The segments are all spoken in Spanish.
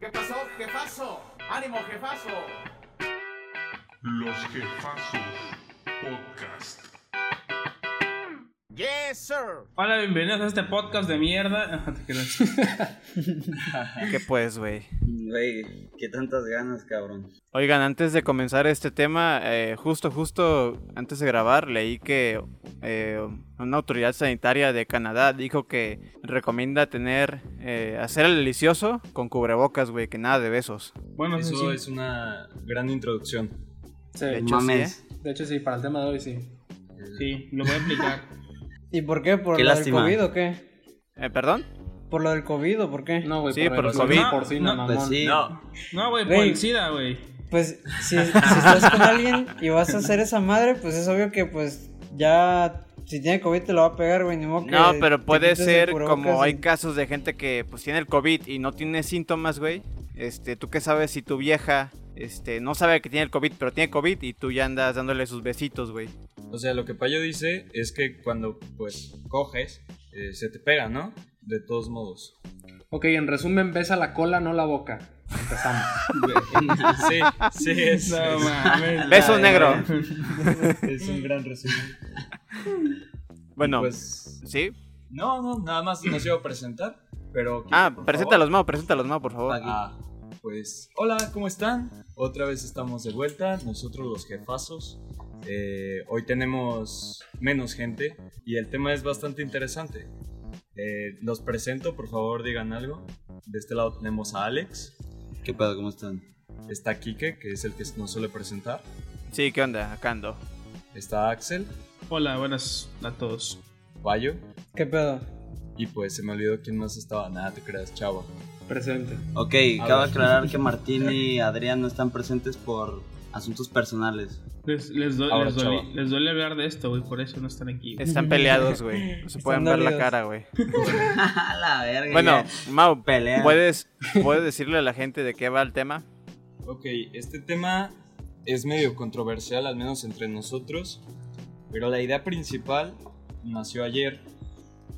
¿Qué pasó, jefazo? ¡Ánimo, jefazo! Los Jefazos Podcast. Yes, sir. Hola, bienvenidos a este podcast de mierda. ¿Qué pues, güey? Güey, qué tantas ganas, cabrón. Oigan, antes de comenzar este tema, eh, justo, justo antes de grabar, leí que eh, una autoridad sanitaria de Canadá dijo que recomienda tener, eh, hacer el delicioso con cubrebocas, güey, que nada de besos. Bueno, Eso sí. es una gran introducción. Sí, De hecho, Mames. sí, ¿eh? de hecho, sí, para el tema de hoy sí. Sí, lo voy a explicar. ¿Y por qué? ¿Por Qué lo lástima. del COVID o qué? Eh, ¿Perdón? ¿Por lo del COVID o por qué? No, güey, Sí, por el eso. COVID. No, porcino, no, Pues mamón. sí. No. No, güey, por Güey. el SIDA, güey. Pues si, si estás con alguien y vas a hacer esa madre, pues es obvio que pues ya si tiene COVID te lo va a pegar, güey. Ni modo que No, pero puede el ser como hay casos de gente que pues tiene el COVID y no tiene síntomas, güey. Este, ¿tú qué sabes si tu vieja este, no sabe que tiene el COVID, pero tiene COVID y tú ya andas dándole sus besitos, güey? O sea, lo que Payo dice es que cuando, pues, coges, eh, se te pega, ¿no? De todos modos. Ok, en resumen, besa la cola, no la boca. Empezamos. sí, sí, es, No es- mames. Beso la- negro. es un gran resumen. Bueno, Pues, ¿sí? no, no, nada más nos iba a presentar, pero... Ah, preséntalos, Mau, preséntalos, Mau, por favor. favor. Ah, pues, hola, ¿cómo están? Otra vez estamos de vuelta, nosotros los jefazos. Eh, hoy tenemos menos gente y el tema es bastante interesante. Eh, los presento, por favor digan algo. De este lado tenemos a Alex, ¿Qué pedo? ¿Cómo están? está Kike, que es el que nos suele presentar, Sí, ¿qué onda? Acá ando. está Axel, Hola, buenas a todos. Bayo ¿Qué pedo? y pues se me olvidó quién más estaba. Nada, te creas, chavo. Presente. Ok, A cabe ver. aclarar que Martín y Adrián no están presentes por asuntos personales. Les, les, do- Ahora, les, duele, chava. les duele hablar de esto, güey, por eso no están aquí. Están peleados, güey. No se pueden ver la cara, güey. A la verga. Bueno, ya. Mau, Pelea. ¿puedes, ¿puedes decirle a la gente de qué va el tema? Ok, este tema es medio controversial, al menos entre nosotros, pero la idea principal nació ayer,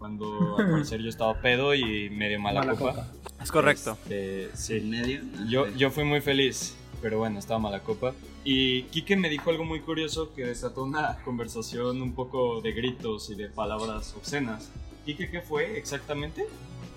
cuando al parecer yo estaba pedo y medio mala, Mala copa. copa. Es correcto. Este, ¿En sí, medio? yo, yo fui muy feliz, pero bueno, estaba mala copa. Y Kike me dijo algo muy curioso que desató una conversación un poco de gritos y de palabras obscenas. Kike, ¿qué fue exactamente?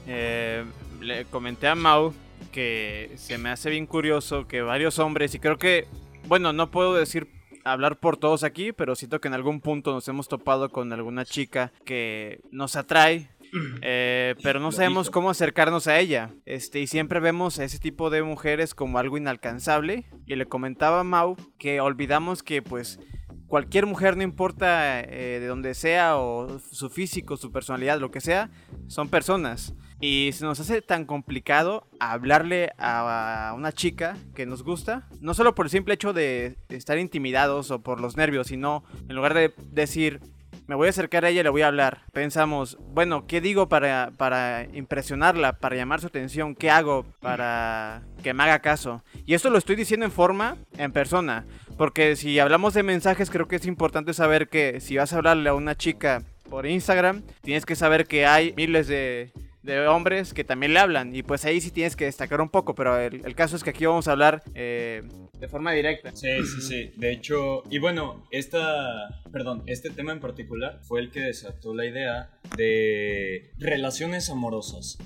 Eh, le comenté a Mau que se me hace bien curioso que varios hombres, y creo que, bueno, no puedo decir hablar por todos aquí, pero siento que en algún punto nos hemos topado con alguna chica que nos atrae. eh, pero no sabemos cómo acercarnos a ella. Este, y siempre vemos a ese tipo de mujeres como algo inalcanzable. Y le comentaba a Mau que olvidamos que pues cualquier mujer, no importa eh, de donde sea, o su físico, su personalidad, lo que sea, son personas. Y se nos hace tan complicado hablarle a una chica que nos gusta, no solo por el simple hecho de estar intimidados o por los nervios, sino en lugar de decir, me voy a acercar a ella y le voy a hablar. Pensamos, bueno, ¿qué digo para, para impresionarla, para llamar su atención? ¿Qué hago para que me haga caso? Y esto lo estoy diciendo en forma, en persona. Porque si hablamos de mensajes, creo que es importante saber que si vas a hablarle a una chica por Instagram, tienes que saber que hay miles de, de hombres que también le hablan. Y pues ahí sí tienes que destacar un poco. Pero el, el caso es que aquí vamos a hablar eh, de forma directa. Sí, sí, sí. De hecho, y bueno, esta, perdón, este tema en particular fue el que desató la idea de relaciones amorosas.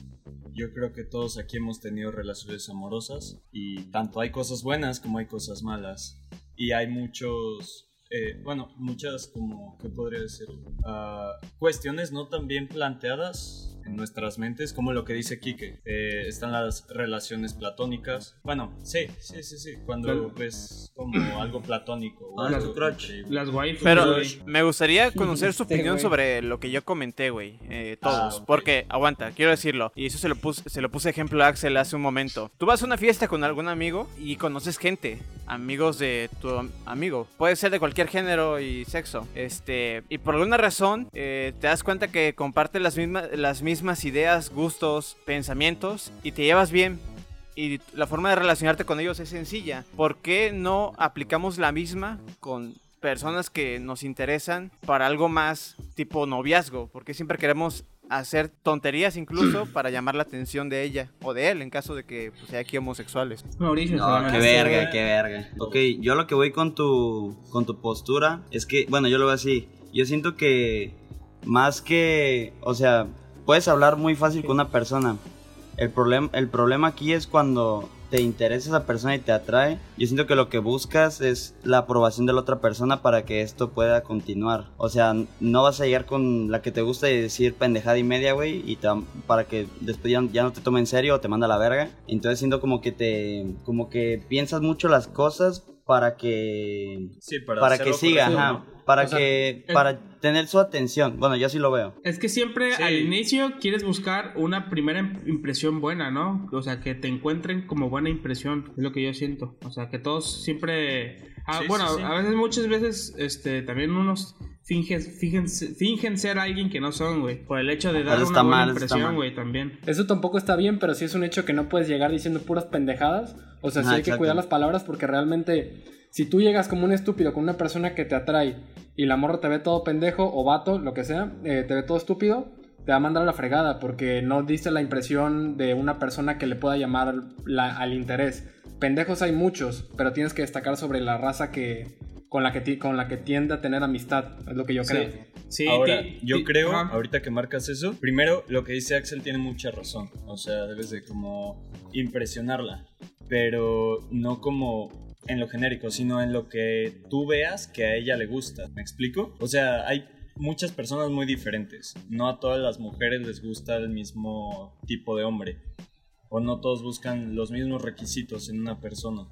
Yo creo que todos aquí hemos tenido relaciones amorosas y tanto hay cosas buenas como hay cosas malas. Y hay muchos, eh, bueno, muchas como, ¿qué podría decir? Ah, cuestiones no tan bien planteadas en nuestras mentes, como lo que dice Quique. Eh, están las relaciones platónicas. Bueno, sí, sí, sí, sí. Cuando Claro. ves como algo platónico. Ah, algo tu crotch. Las Pero me gustaría conocer su Este opinión sobre lo que yo comenté, güey. eh, todos. Ah, ok. Porque, aguanta, quiero decirlo. Y eso se lo, puse, se lo puse ejemplo a Axel hace un momento. Tú vas a una fiesta con algún amigo y conoces gente. Amigos de tu am- amigo. Puede ser de cualquier género y sexo. Este. Y por alguna razón eh, te das cuenta que comparten las mismas, las mismas ideas, gustos, pensamientos. Y te llevas bien. y la forma de relacionarte con ellos es sencilla. ¿Por qué no aplicamos la misma con personas que nos interesan para algo más tipo noviazgo? Porque siempre queremos hacer tonterías incluso para llamar la atención de ella o de él en caso de que pues, sea aquí homosexuales. Mauricio, No, qué verga, qué verga. Ok, yo lo que voy con tu, con tu postura es que, bueno, yo lo veo así. Yo siento que más que, o sea, puedes hablar muy fácil con una persona. El, problem, el problema aquí es cuando te interesa esa persona y te atrae. Yo siento que lo que buscas es la aprobación de la otra persona para que esto pueda continuar. O sea, no vas a llegar con la que te gusta y decir pendejada y media, güey, y para que después ya, no te tome en serio o te manda la verga. Entonces siento como que te, como que piensas mucho las cosas para que Sí, para, que siga, para O sea, que es- para tener su atención. Bueno, yo sí lo veo. Es que siempre Sí. al inicio quieres buscar una primera im- impresión buena, ¿no? O sea, que te encuentren como buena impresión, es lo que yo siento. O sea, que todos siempre... ah, Sí, bueno, sí, sí. a veces, muchas veces, este, también unos fingen, fingen, fingen ser alguien que no son, güey. Por el hecho de dar una está buena mal, eso está impresión, güey, también. Eso tampoco está bien, pero sí es un hecho que no puedes llegar diciendo puras pendejadas. O sea, sí hay que cuidar las palabras porque realmente, si tú llegas como un estúpido con una persona que te atrae y la morra te ve todo pendejo o vato, lo que sea, eh, te ve todo estúpido, te va a mandar a la fregada porque no diste la impresión de una persona que le pueda llamar la- al interés. Pendejos hay muchos, pero tienes que destacar sobre la raza que con la que, con la que tiende a tener amistad, es lo que yo creo. Sí, Ahora, ti- yo ti- creo, ajá. ahorita que marcas eso, primero lo que dice Axel tiene mucha razón. O sea, debes de como impresionarla. Pero no como en lo genérico, sino en lo que tú veas que a ella le gusta. ¿Me explico? O sea, hay muchas personas muy diferentes. No a todas las mujeres les gusta el mismo tipo de hombre. O no todos buscan los mismos requisitos en una persona.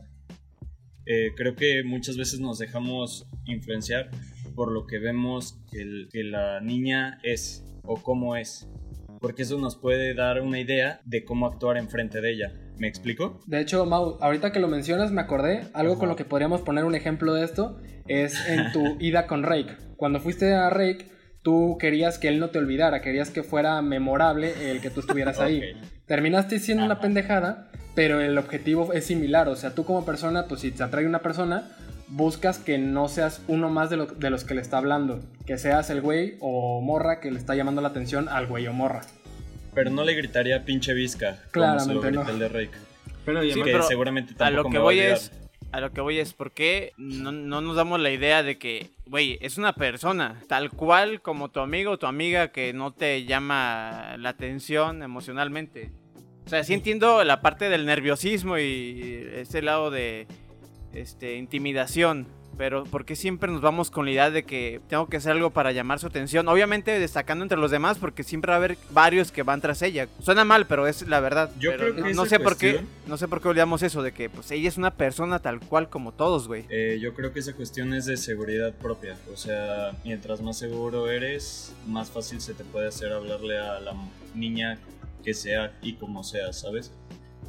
Eh, creo que muchas veces nos dejamos influenciar por lo que vemos que, el- que la niña es o cómo es. Porque eso nos puede dar una idea de cómo actuar enfrente de ella. ¿Me explico? De hecho, Mau, ahorita que lo mencionas me acordé, algo con lo que podríamos poner un ejemplo de esto es en tu ida con Rake. Cuando fuiste a Rake, tú querías que él no te olvidara, querías que fuera memorable el que tú estuvieras ahí. Terminaste siendo una pendejada, pero el objetivo es similar, o sea, tú como persona, pues si te atrae una persona, buscas que no seas uno más de, lo- de los que le está hablando, que seas el güey o morra que le está llamando la atención al güey o morra. Pero no le gritaría pinche visca. Como se Claramente lo grita no. el de Rake. Pero Sí, que pero seguramente a lo me que a voy olvidar. es a lo que voy es por qué no, no nos damos la idea de que güey es una persona tal cual como tu amigo o tu amiga que no te llama la atención emocionalmente. O sea sí entiendo la parte del nerviosismo y ese lado de este intimidación pero ¿por qué siempre nos vamos con la idea de que tengo que hacer algo para llamar su atención? Obviamente destacando entre los demás porque siempre va a haber varios que van tras ella. Suena mal, pero es la verdad. Yo Pero creo que no esa sé por qué, cuestión- no sé por qué olvidamos eso de que pues ella es una persona tal cual como todos, güey. Eh, yo creo que esa cuestión es de seguridad propia. O sea, mientras más seguro eres, más fácil se te puede hacer hablarle a la niña que sea y como sea, ¿sabes?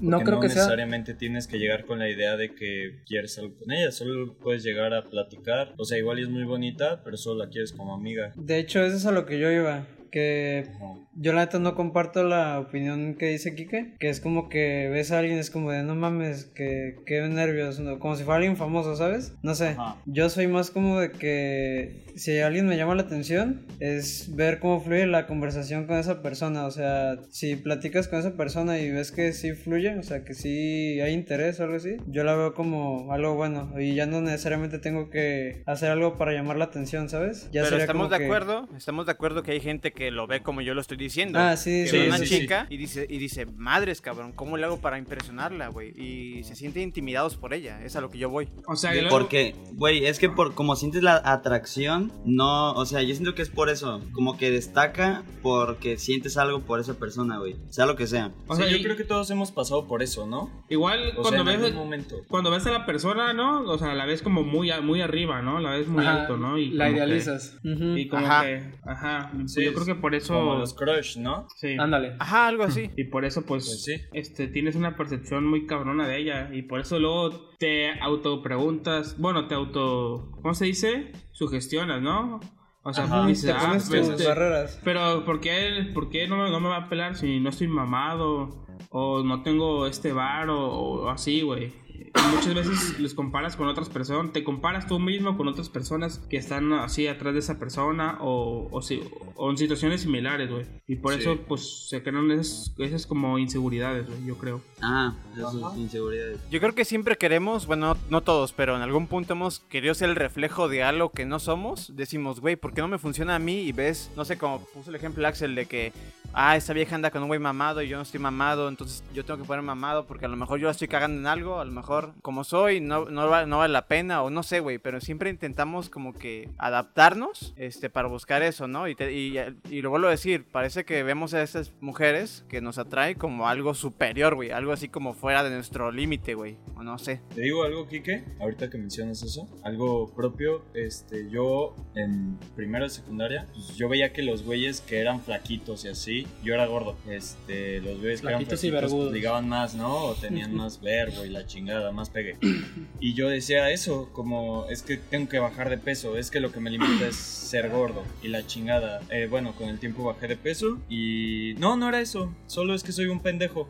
No creo que sea... necesariamente tienes que llegar con la idea de que quieres algo con ella, solo puedes llegar a platicar. O sea, igual es muy bonita, pero solo la quieres como amiga. De hecho, eso es a lo que yo iba. Que Ajá. yo la neta no comparto la opinión que dice Kike. Que es como que ves a alguien, es como de no mames, que, que nervios. ¿no? Como si fuera alguien famoso, ¿sabes? No sé. Ajá. Yo soy más como de que si alguien me llama la atención, es ver cómo fluye la conversación con esa persona. O sea, si platicas con esa persona y ves que sí fluye, o sea, que sí hay interés o algo así, yo la veo como algo bueno. Y ya no necesariamente tengo que hacer algo para llamar la atención, ¿sabes? Ya Pero estamos como de que- acuerdo, estamos de acuerdo que hay gente que lo ve como yo lo estoy diciendo. Ah, sí, que sí, ve sí, una sí, sí. chica y dice y dice, "Madres, cabrón, ¿cómo le hago para impresionarla, güey?" Y se sienten intimidados por ella, es a lo que yo voy. O sea, y luego- Porque, güey, es que por como sientes la atracción, no, o sea, yo siento que es por eso, como que destaca porque sientes algo por esa persona, güey, sea lo que sea. o Sí, sea, yo creo que todos hemos pasado por eso, ¿no? igual O cuando sea, ves momento. cuando ves a la persona, ¿no? O sea, la ves como muy a- muy arriba, ¿no? La ves muy Ajá, alto, ¿no? Y la que- idealizas. Y como Ajá. que, ajá, Sí, yo creo que por eso Como los crush, ¿no? sí. Ándale. Ajá, algo así. Y por eso, pues, Pues sí. este, tienes una percepción muy cabrona de ella. Y por eso luego te autopreguntas, bueno, te auto, ¿cómo se dice? Sugestionas, ¿no? O sea, Ajá. dices, Te ah, pones pues, tus este, barreras. pero ¿por qué, por qué no, me- no me va a pelar si no estoy mamado? O no tengo este bar o, o así, güey. Y muchas veces les comparas con otras personas, te comparas tú mismo con otras personas que están así atrás de esa persona o, o, si- o en situaciones similares, güey. Y por Sí. eso, pues, se crean esas, esas como inseguridades, güey, yo creo. Ah, esas inseguridades. Yo creo que siempre queremos, bueno, no, no todos, pero en algún punto hemos querido ser el reflejo de algo que no somos. Decimos, güey, ¿por qué no me funciona a mí? Y ves, no sé, como puso el ejemplo Axel de que, ah, esta vieja anda con un güey mamado y yo no estoy mamado, entonces yo tengo que poner mamado porque a lo mejor yo la estoy cagando en algo, a lo mejor como soy, no, no, va- no vale la pena o no sé, güey, pero siempre intentamos como que adaptarnos este, para buscar eso, ¿no? Y, te- y, y lo vuelvo a decir, parece que vemos a estas mujeres que nos atrae como algo superior, güey, algo así como fuera de nuestro límite, güey, o no sé. Te digo algo, Kike, ahorita que mencionas eso, algo propio, este, yo en primera y secundaria, pues yo veía que los güeyes que eran flaquitos y así, yo era gordo, este, los güeyes que eran Flaquitos y flaquitos vergudos. ligaban más, ¿no? O tenían más verbo y la chingada, más pegue. Y yo decía eso, como, es que tengo que bajar de peso, es que lo que me limita es ser gordo y la chingada. Eh, bueno, con el tiempo bajé de peso y... No, no era eso, solo es que soy un pendejo,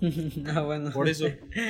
ah, bueno. por eso.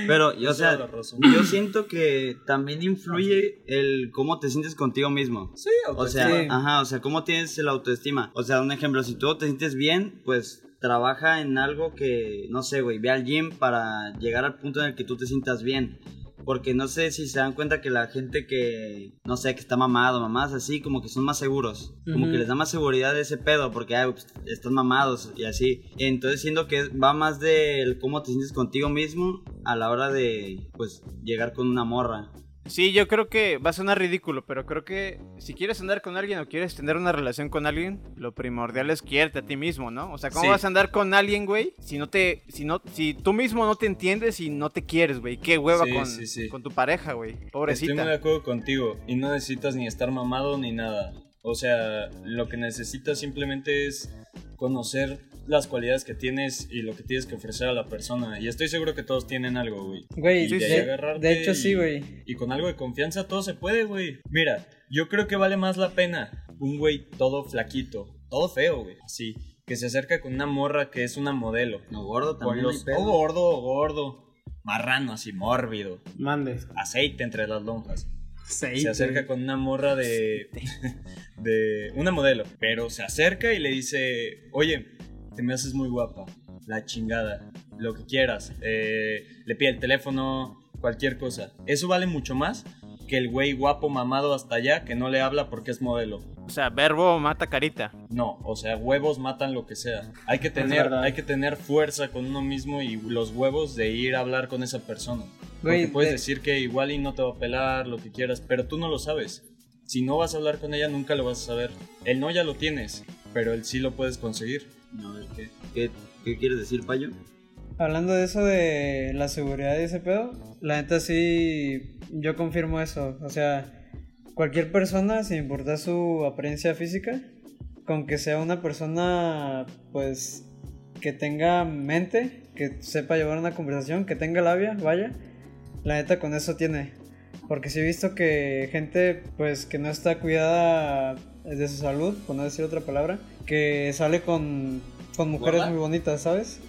Pero, y, o sea, yo siento que también influye el cómo te sientes contigo mismo. Sí, O sea, Sí. ajá, o sea, cómo tienes la autoestima. O sea, un ejemplo, si tú te sientes bien, pues trabaja en algo que, no sé, güey, ve al gym para llegar al punto en el que tú te sientas bien. Porque no sé si se dan cuenta que la gente que, no sé, que está mamado, mamadas así, como que son más seguros. Como que les da más seguridad de ese pedo, porque ay, pues, están mamados y así. Entonces siento que va más del cómo te sientes contigo mismo a la hora de, pues, llegar con una morra. Sí, yo creo que va a sonar ridículo, pero creo que si quieres andar con alguien o quieres tener una relación con alguien, lo primordial es quererte a ti mismo, ¿no? O sea, ¿cómo Sí. vas a andar con alguien, güey? Si no te, si no, si tú mismo no te entiendes y no te quieres, güey. Qué hueva Sí, con, sí, con tu pareja, güey. Estoy muy de Pobrecita. acuerdo contigo. Y no necesitas ni estar mamado ni nada. O sea, lo que necesitas simplemente es conocer las cualidades que tienes y lo que tienes que ofrecer a la persona. Y estoy seguro que todos tienen algo, güey. Güey, Y de ahí de, hecho y- sí, güey. Y con algo de confianza todo se puede, güey. Mira, yo creo que vale más la pena un güey todo flaquito, todo feo, güey. Así, que se acerca con una morra que es una modelo. No, gordo también. los o gordo o gordo, marrano así mórbido, Mande. aceite entre las lonjas. Aceite. Se acerca con una morra de. de. una modelo. Pero se acerca y le dice: Oye, te me haces muy guapa. La chingada. Lo que quieras. Eh, le pide el teléfono, cualquier cosa. Eso vale mucho más que el güey guapo mamado hasta allá que no le habla porque es modelo. O sea, verbo mata carita. No, o sea, huevos matan lo que sea. Hay que tener, hay que tener fuerza con uno mismo y los huevos de ir a hablar con esa persona. Güey, Porque puedes de- decir que igual y no te va a pelar, lo que quieras, pero tú no lo sabes. Si no vas a hablar con ella, nunca lo vas a saber. El no ya lo tienes, pero el sí lo puedes conseguir. No, ¿qué, qué, qué quieres decir, Payo? Hablando de eso de la seguridad y ese pedo, la neta sí, yo confirmo eso. O sea, cualquier persona, sin importar su apariencia física, con que sea una persona, pues, que tenga mente, que sepa llevar una conversación, que tenga labia, vaya, la neta con eso tiene. Porque sí he visto que gente, pues, que no está cuidada de su salud, por no decir otra palabra, que sale con, con mujeres ¿Gorda? muy bonitas, ¿sabes?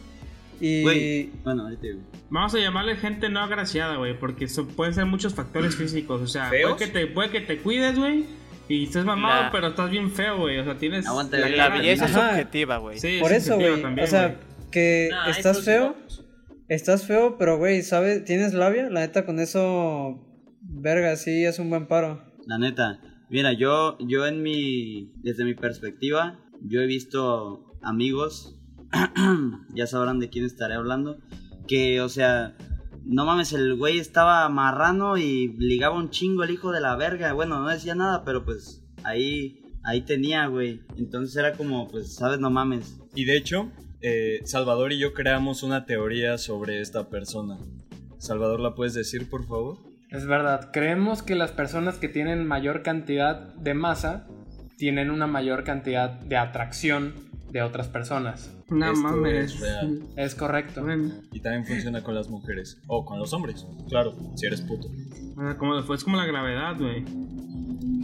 Y... Güey, bueno, ahorita digo. Vamos a llamarle gente no agraciada, güey, porque eso pueden ser muchos factores físicos. O sea, puede que, te, puede que te cuides, güey, y estés mamado, La- pero estás bien feo, güey. O sea, tienes. Aguanta, La, Sí, la belleza es subjetiva, güey. Sí, Por es eso, güey. O sea, güey. que Nah, estás eso sí, feo, vamos. estás feo, pero güey, ¿sabes? ¿Tienes labia? La neta, con eso, verga, sí, es un buen paro. La neta, mira, yo, yo en mi, desde mi perspectiva, yo he visto amigos, ya sabrán de quién estaré hablando, que, o sea, no mames, el güey estaba marrano y ligaba un chingo el hijo de la verga, bueno, no decía nada, pero pues ahí, ahí tenía, güey, entonces era como, pues, sabes, no mames. Y de hecho, eh, Salvador y yo creamos una teoría sobre esta persona. Salvador, ¿la puedes decir, por favor? Es verdad, creemos que las personas que tienen mayor cantidad de masa tienen una mayor cantidad de atracción de otras personas. No Esto mames. es real. Es correcto. Bueno, Y también funciona con las mujeres. O con los hombres. Claro, si eres puto. sea, como, es como la gravedad, güey.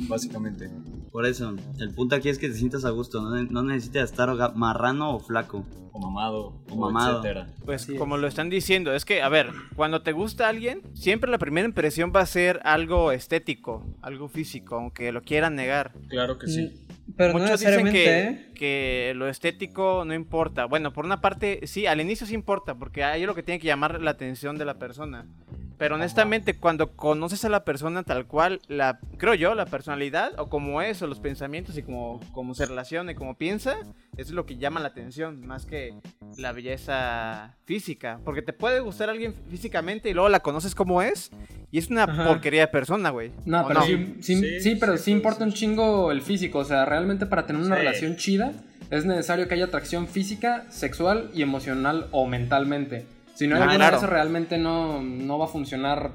Básicamente. Por eso, el punto aquí es que te sientas a gusto, no, no necesitas estar marrano o flaco. O mamado, O mamado. etcétera. Pues Así es. como lo están diciendo, es que, a ver, cuando te gusta alguien, siempre la primera impresión va a ser algo estético, algo físico, aunque lo quieran negar. Claro que sí. Mm, Pero no Muchos dicen que, ¿eh? que lo estético no importa. Bueno, por una parte, sí, al inicio sí importa, porque ahí es lo que tiene que llamar la atención de la persona. Pero honestamente, cuando conoces a la persona tal cual, la, creo yo, la personalidad, o como es, o los pensamientos, y como, como se relaciona y como piensa, eso es lo que llama la atención, más que la belleza física. Porque te puede gustar alguien físicamente y luego la conoces como es, y es una Ajá. porquería de persona, güey. No, ¿O pero Sí, sí, Sí, sí, pero sí, importa un chingo el físico. O sea, realmente para tener una Sí. relación chida es necesario que haya atracción física, sexual y emocional o mentalmente. Si no hay Ah, alguna de claro. eso, realmente no, no va a funcionar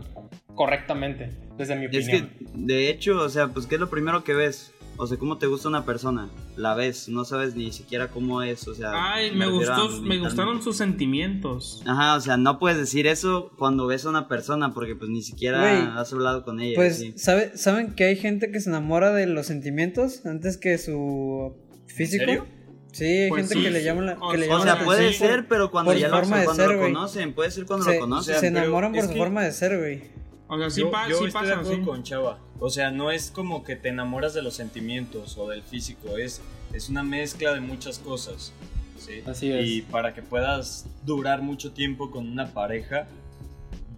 correctamente, desde mi Es opinión. que, de hecho, o sea, pues, ¿qué es lo primero que ves? O sea, ¿cómo te gusta una persona? La ves, no sabes ni siquiera cómo es, o sea... Ay, me, gustó, me gustaron sus sentimientos. Ajá, o sea, no puedes decir eso cuando ves a una persona porque pues ni siquiera has hablado con ella. Pues, sí. ¿sabe- ¿saben que hay gente que se enamora de los sentimientos antes que su físico? serio? Sí, hay Pues gente sí. que le llama la, O que le sea, O llama sea, la puede ser, por- pero cuando ya su lo, forma de cuando ser, lo güey. conocen, puede ser cuando se, lo conocen. se enamoran por es su que- forma de ser, güey. O sea, sí, yo pa- yo sí estoy de pasa, sí. con Chava. O sea, no es como que te enamoras de los sentimientos o del físico, es, es una mezcla de muchas cosas. ¿sí? Así es. Y para que puedas durar mucho tiempo con una pareja,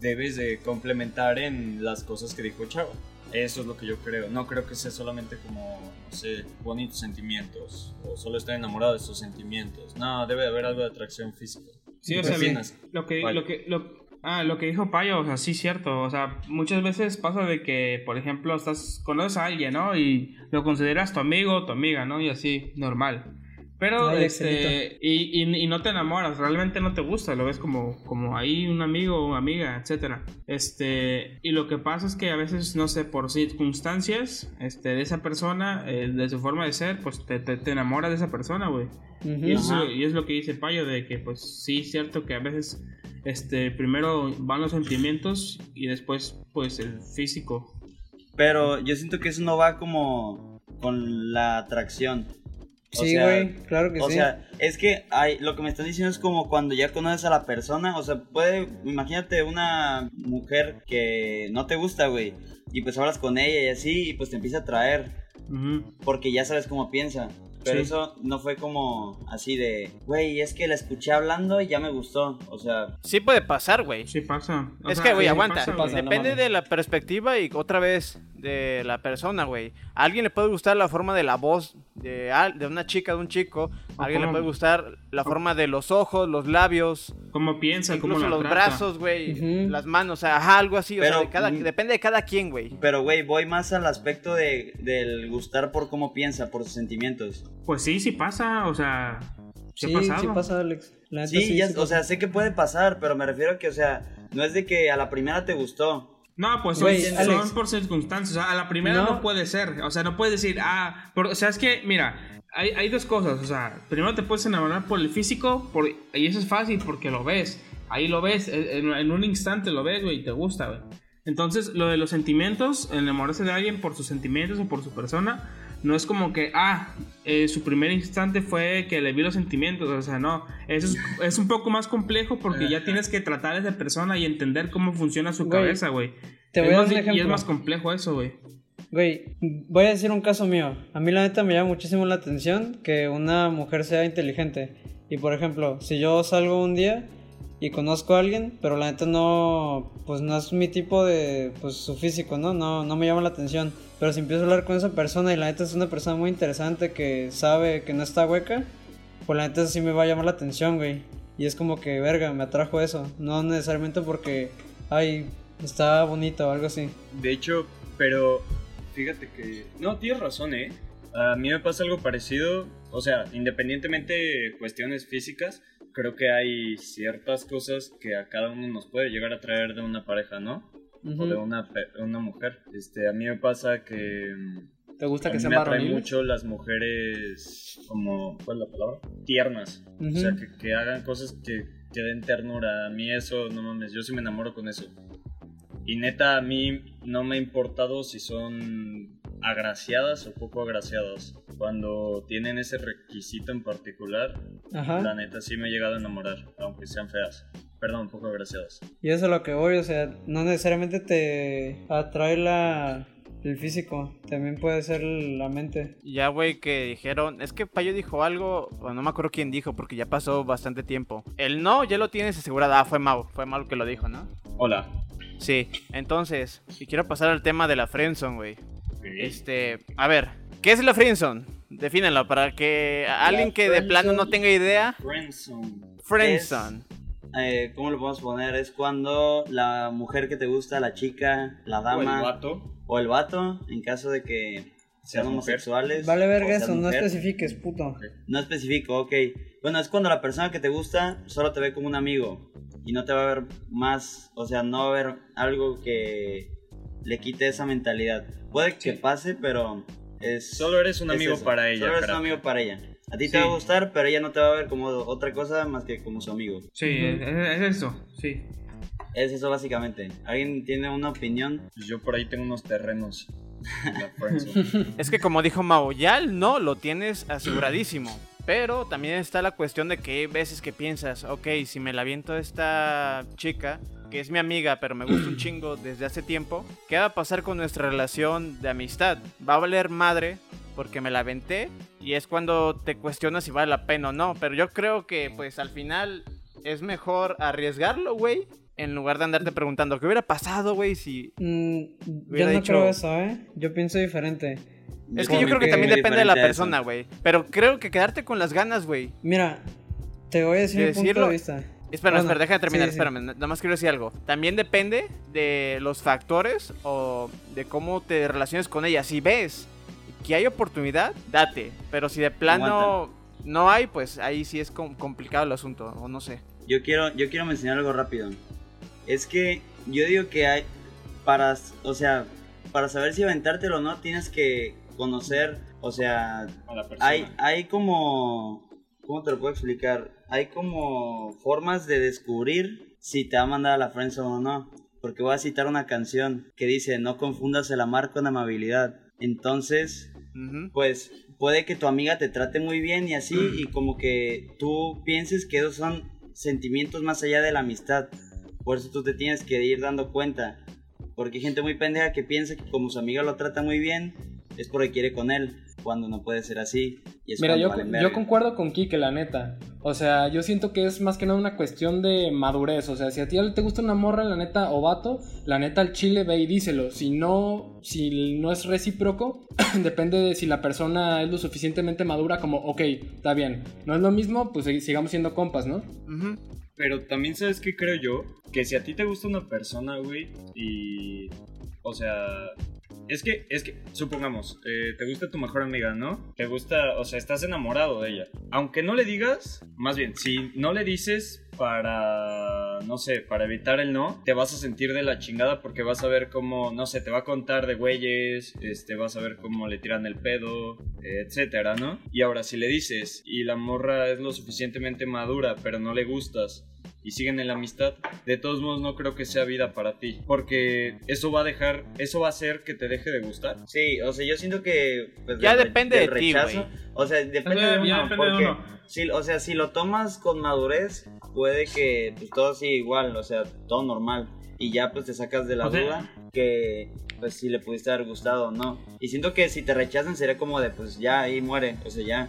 debes de complementar en las cosas que dijo Chava. Eso es lo que yo creo. No creo que sea solamente como, no sé, bonitos sentimientos. O solo estar enamorado de esos sentimientos. No, debe de haber algo de atracción física. Sí, o ¿Qué sea, lo que, Vale. lo que, lo, ah, lo que dijo Payo, o sea, sí, cierto. O sea, muchas veces pasa de que, por ejemplo, estás, conoces a alguien, ¿no? Y lo consideras tu amigo o tu amiga, ¿no? Y así, normal. Pero, Ay, este, y, y, y no te enamoras, realmente no te gusta, lo ves como, como ahí un amigo o una amiga, etcétera. Este, y lo que pasa es que a veces, no sé, por circunstancias, este, de esa persona, eh, de su forma de ser, pues te, te, te enamoras de esa persona, güey. Ujú. Y, eso, y es lo que dice Payo, de que pues sí, es cierto que a veces este, primero van los sentimientos y después pues el físico. Pero yo siento que eso no va como con la atracción. O Sí, güey, claro que O sí. sea, es que hay, lo que me están diciendo es como cuando ya conoces a la persona, o sea, puede, imagínate una mujer que no te gusta, güey, y pues hablas con ella y así, y pues te empieza a atraer, Ujú. porque ya sabes cómo piensa. Pero Sí. eso no fue como así de, güey, es que la escuché hablando y ya me gustó, o sea, Sí puede pasar, güey. Sí pasa. O Es sea, que, güey, sí aguanta. pasa, pasa, güey. no Depende de la perspectiva y otra vez de la persona, güey. A alguien le puede gustar la forma de la voz de, de una chica, de un chico. A alguien le puede gustar la forma de los ojos, los labios, Cómo piensa, cómo incluso la los trata. brazos, güey. Las manos, o sea, ajá, algo así. o sea, Pero, de cada- mm, depende de cada quien, güey. pero güey, voy más al aspecto de, del gustar por cómo piensa, por sus sentimientos. Pues sí, sí pasa, o sea, sí, Sí, sí pasa, Alex. La Sí, ya, sí o sea, sé que puede pasar, pero me refiero a que, o sea, no es de que a la primera te gustó. No, pues son, son por circunstancias. O sea, a la primera no. No. puede ser. O sea, no puedes decir, ah, por- o sea, es que, mira, hay, hay dos cosas. O sea, primero te puedes enamorar por el físico, por, y eso es fácil porque lo ves. Ahí lo ves, en, en un instante lo ves, güey, y te gusta, güey. Entonces, lo de los sentimientos, enamorarse de alguien por sus sentimientos o por su persona, no es como que, ah, eh, su primer instante fue que le vi los sentimientos, o sea, no, eso es, es un poco más complejo porque ya tienes que tratar a esa persona y entender cómo funciona su cabeza, güey. te Es voy a más dar un di- Y es ejemplo. más complejo eso, güey. Güey, voy a decir un caso mío. A mí la neta me llama muchísimo la atención que una mujer sea inteligente. Y por ejemplo, si yo salgo un día y conozco a alguien, pero la neta no, pues no es mi tipo de, pues su físico, ¿no? No, no me llama la atención. Pero si empiezo a hablar con esa persona y la neta es una persona muy interesante que sabe que no está hueca, pues la neta sí me va a llamar la atención, güey. Y es como que, verga, me atrajo eso. No necesariamente porque, ay, está bonito o algo así. De hecho, pero fíjate que... No, tienes razón, ¿eh? A mí me pasa algo parecido. O sea, independientemente de cuestiones físicas, creo que hay ciertas cosas que a cada uno nos puede llegar a traer de una pareja, ¿no? O de una, una mujer. Este, a mí me pasa que... mm, ¿Te gusta a que mí sean me atraen mucho las mujeres como... ¿Cuál es la palabra? Tiernas. O sea, que, que hagan cosas que, que den ternura. A mí eso, no mames, yo sí me enamoro con eso. Y neta, a mí no me ha importado si son agraciadas o poco agraciadas. Cuando tienen ese requisito en particular, Ajá. la neta sí me he llegado a enamorar, aunque sean feas. Perdón, poco agraciadas. Y eso es a lo que voy, o sea, no necesariamente te atrae la, el físico, también puede ser la mente. Ya, güey, que dijeron. Es que Payo dijo algo. o no me acuerdo quién dijo, porque ya pasó bastante tiempo. El no ya lo tienes asegurado. Ah, fue Mau. Fue Mau que lo dijo, ¿no? Hola. Sí. Entonces, y quiero pasar al tema de la Friendzone, güey. Este. A ver, ¿qué es la Friendzone? Defínenlo para que alguien que de plano no tenga idea. Friendzone. Friendzone. Eh, ¿Cómo lo podemos poner? Es cuando la mujer que te gusta, la chica, la O el dama vato. o el vato, en caso de que sean homosexuales. Vale verga eso, no especifiques, puto. No especifico, ok. Bueno, es cuando la persona que te gusta solo te ve como un amigo y no te va a ver más, o sea, no va a haber algo que le quite esa mentalidad. Puede que pase, pero es... Solo eres un es amigo eso. para ella, Solo eres crack. un amigo para ella. A ti Sí. te va a gustar, pero ella no te va a ver como otra cosa más que como su amigo. Sí, es, es eso, sí. Es eso básicamente. ¿Alguien tiene una opinión? Pues yo por ahí tengo unos terrenos. Es que como dijo Mau, ya el no lo tienes aseguradísimo. Pero también está la cuestión de que hay veces que piensas, ok, si me la viento a esta chica, que es mi amiga, pero me gusta un chingo desde hace tiempo, ¿qué va a pasar con nuestra relación de amistad? ¿Va a valer madre porque me la aventé? Y es cuando te cuestionas si vale la pena o no. Pero yo creo que pues al final es mejor arriesgarlo, güey. En lugar de andarte preguntando, ¿qué hubiera pasado, güey, si Mm, yo no dicho- creo eso, ¿eh? Yo pienso diferente. Es que yo creo que también depende de la persona, güey. Pero creo que quedarte con las ganas, güey. Mira, te voy a decir De mi punto de vista. Espera, Bueno, espera, déjame terminar, sí, sí. espérame. Nada más quiero decir algo. También depende de los factores o de cómo te relaciones con ella. Si ves que hay oportunidad, date. Pero si de plano no hay, pues ahí sí es com- complicado el asunto, o no sé. Yo quiero, yo quiero mencionar algo rápido. Es que yo digo que hay para, o sea, para saber si aventártelo o no tienes que conocer, o sea, hay, hay como, ¿cómo te lo puedo explicar? Hay como formas de descubrir si te va a mandar a la friendzone o no. Porque voy a citar una canción que dice, no confundas el amar con amabilidad. Entonces, Ujú. pues puede que tu amiga te trate muy bien y así, y como que tú pienses que esos son sentimientos más allá de la amistad. Por eso tú te tienes que ir dando cuenta. Porque hay gente muy pendeja que piensa que como su amiga lo trata muy bien, es porque quiere con él, cuando no puede ser así. Y es Mira, yo, valen yo concuerdo con Kike, la neta. O sea, yo siento que es más que nada una cuestión de madurez. O sea, si a ti te gusta una morra, la neta, o vato, la neta al chile ve y díselo. Si no, si no es recíproco, depende de si la persona es lo suficientemente madura como, ok, está bien. No es lo mismo, pues sig- sigamos siendo compas, ¿no? Pero también sabes que creo yo, que si a ti te gusta una persona, güey, y... O sea... Es que, es que, supongamos, eh, te gusta tu mejor amiga, ¿no? Te gusta, o sea, estás enamorado de ella. Aunque no le digas, más bien, si no le dices para, no sé, para evitar el no, te vas a sentir de la chingada porque vas a ver cómo, no sé, te va a contar de güeyes, este, vas a ver cómo le tiran el pedo, etcétera, ¿no? Y ahora, si le dices y la morra es lo suficientemente madura, pero no le gustas, y siguen en la amistad, de todos modos no creo que sea vida para ti. Porque eso va a dejar, eso va a hacer que te deje de gustar. Sí, o sea, yo siento que... pues, Ya del- depende del de ti, rechazo, güey. O sea, depende de ya uno, depende de porque... uno. Si, o sea, si lo tomas con madurez, puede que pues, todo siga igual, o sea, todo normal. Y ya pues te sacas de la O sea- duda que pues si le pudiste haber gustado o no. Y siento que si te rechazan sería como de pues ya ahí muere, o sea, ya.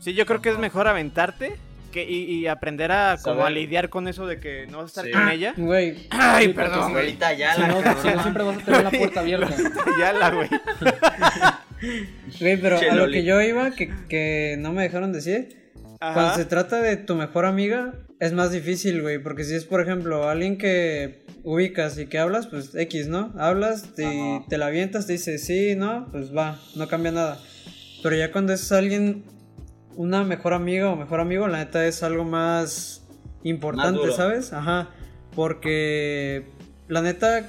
Sí, yo creo que es mejor aventarte que, y, y aprender a como a lidiar con eso de que no vas a estar Sí. con ella. Güey, Ay, Sí, perdón, güey. Ahorita ya Si la no, si no, siempre vas a tener la puerta abierta. ya la, güey. güey, pero a lo que yo iba, que, que no me dejaron decir, Cuando se trata de tu mejor amiga, es más difícil, güey. Porque si es, por ejemplo, alguien que ubicas y que hablas, pues X, ¿no? Hablas y Ajá. te la avientas, te dice sí, no, pues va, no cambia nada. Pero ya cuando es alguien, una mejor amiga o mejor amigo, la neta es algo más importante. ¿sabes? Ajá. Porque la neta,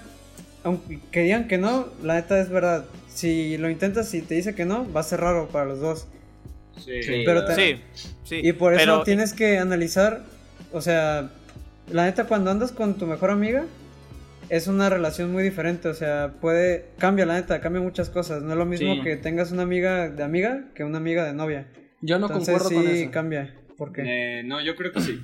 aunque que digan que no, la neta es verdad. Si lo intentas y te dice que no, va a ser raro para los dos. Sí. Sí, Pero te-. Sí, sí. Y por eso pero- tienes que analizar, o sea, la neta cuando andas con tu mejor amiga, es una relación muy diferente, o sea, puede, cambia la neta, cambia muchas cosas, no es lo mismo Sí. que tengas una amiga de amiga que una amiga de novia. Yo no Entonces concuerdo con sí eso. cambia, ¿por qué? Eh, no, yo creo que sí.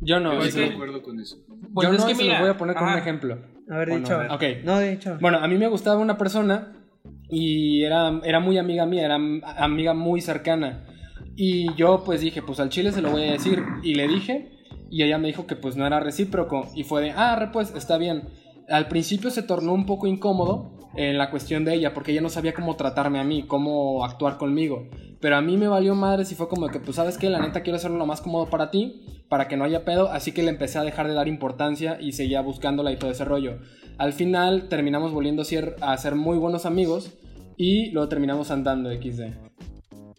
Yo no. Yo estoy de acuerdo con eso. Pues yo es no que se mira, lo voy a poner con un ejemplo. A ver, ¿O di no? Ok. No, di chava. Bueno, a mí me gustaba una persona y era, era muy amiga mía, era am- amiga muy cercana. Y yo pues dije, pues al chile se lo voy a decir. Y le dije, y ella me dijo que pues no era recíproco. Y fue de, ah, re, pues está bien. Al principio se tornó un poco incómodo en la cuestión de ella, porque ella no sabía cómo tratarme a mí, cómo actuar conmigo. Pero a mí me valió madres y fue como que, pues sabes que la neta quiero hacerlo lo más cómodo para ti, para que no haya pedo. Así que le empecé a dejar de dar importancia y seguía buscándola y todo ese rollo. Al final terminamos volviendo a ser, a ser muy buenos amigos y luego terminamos andando XD.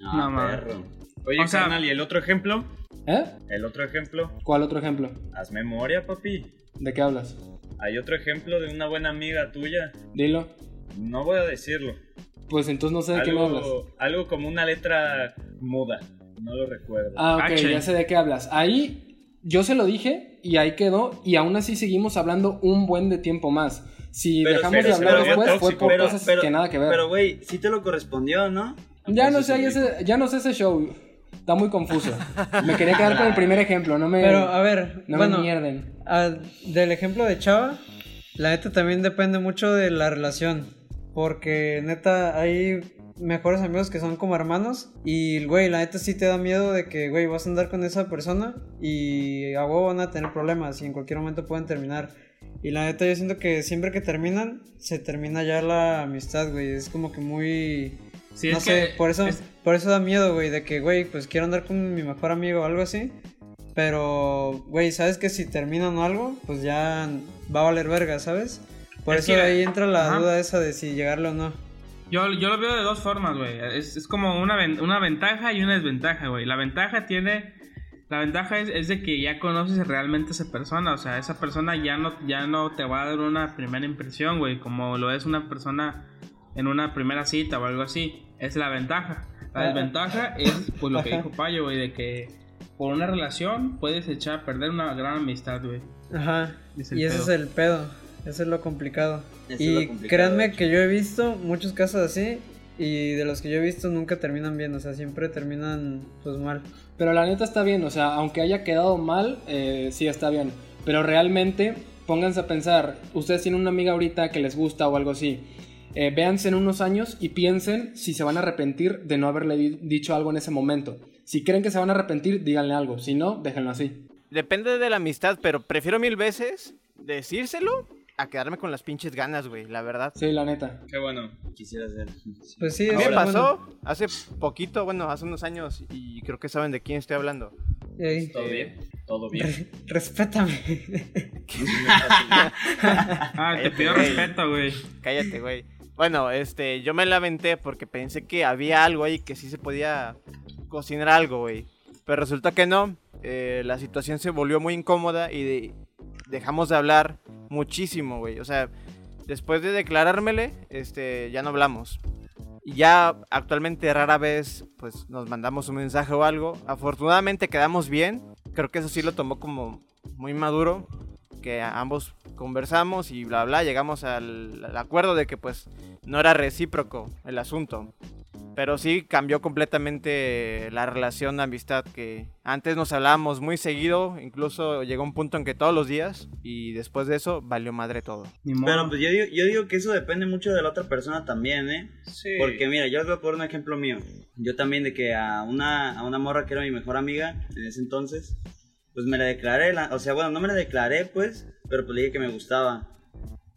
Ah, No, mames. perro. Oye, O sea- carnal, ¿y el otro ejemplo? ¿Eh? El otro ejemplo. ¿Cuál otro ejemplo? Haz memoria, papi. ¿De qué hablas? Hay otro ejemplo de una buena amiga tuya. Dilo. No voy a decirlo. Pues entonces no sé de qué me hablas. Algo, algo como una letra muda. No lo recuerdo. Ah, ok, H. ya sé de qué hablas. Ahí yo se lo dije y ahí quedó y aún así seguimos hablando un buen de tiempo más. Si Pero- dejamos pero de hablar después fue por pero- cosas pero- que nada que ver. Pero, güey, sí te lo correspondió, ¿no? ya no ya, sé- ya no sé ese show. Está muy confuso. Me quería quedar con el primer ejemplo, no me, Pero, a ver, no bueno, me mierden. ah, del ejemplo de Chava, la neta también depende mucho de la relación. Porque, neta, hay mejores amigos que son como hermanos. Y, güey, la neta sí te da miedo de que, güey, vas a andar con esa persona y a huevo van a tener problemas y en cualquier momento pueden terminar. Y la neta yo siento que siempre que terminan, se termina ya la amistad, güey. Es como que muy... Sí, no es sé, que por eso, es- por eso da miedo, güey, de que, güey, pues quiero andar con mi mejor amigo o algo así. Pero, güey, sabes que si terminan o algo, pues ya va a valer verga, ¿sabes? Por Es eso que- ahí entra la ajá. duda esa de si llegarle o no. Yo, yo lo veo de dos formas, güey. Es, es como una, una ventaja y una desventaja, güey. La ventaja tiene... La ventaja es, es de que ya conoces realmente a esa persona. O sea, esa persona ya no, ya no te va a dar una primera impresión, güey. Como lo es una persona en una primera cita o algo así. Es la ventaja. La Ah, desventaja es, pues, lo que Ajá. dijo Payo, güey. De que por una relación puedes echar a perder una gran amistad, güey. Ajá. Es el y ese pedo. es el pedo. Eso es lo complicado. Eso y lo complicado, créanme que yo he visto muchos casos así. Y de los que yo he visto nunca terminan bien. O sea, siempre terminan pues mal. Pero la neta está bien, o sea, aunque haya quedado mal, eh, sí está bien. Pero realmente, pónganse a pensar, ustedes tienen una amiga ahorita que les gusta o algo así. Eh, véanse en unos años y piensen si se van a arrepentir de no haberle di- dicho algo en ese momento. Si creen que se van a arrepentir, díganle algo. Si no, déjenlo así. Depende de la amistad, pero prefiero mil veces decírselo a quedarme con las pinches ganas, güey, la verdad. Sí, la neta. Qué bueno. Quisiera ser. Pues sí, ¿Qué bueno. pasó? Hace poquito, bueno, hace unos años, y creo que saben de quién estoy hablando. Ey, Todo bien. Todo bien. re- respétame. Ah, te pido respeto, güey. Cállate, güey. Bueno, este, yo me lamenté porque pensé que había algo ahí que sí se podía cocinar algo, güey. Pero resulta que no. Eh, la situación se volvió muy incómoda y de- dejamos de hablar muchísimo, güey. O sea, después de declarármele, este, ya no hablamos. Y ya actualmente rara vez, pues, nos mandamos un mensaje o algo. Afortunadamente quedamos bien. Creo que eso sí lo tomó como muy maduro. Que ambos conversamos y bla bla. Llegamos al, al acuerdo de que, pues, no era recíproco el asunto. Pero sí cambió completamente la relación de amistad que antes nos hablábamos muy seguido, incluso llegó un punto en que todos los días y después de eso valió madre todo. Pero pues yo digo, yo digo que eso depende mucho de la otra persona también, ¿eh? Sí. Porque mira, yo les voy a poner un ejemplo mío. Yo también de que a una, a una morra que era mi mejor amiga en ese entonces, pues me la declaré, la- o sea, bueno, no me la declaré pues, pero pues le dije que me gustaba.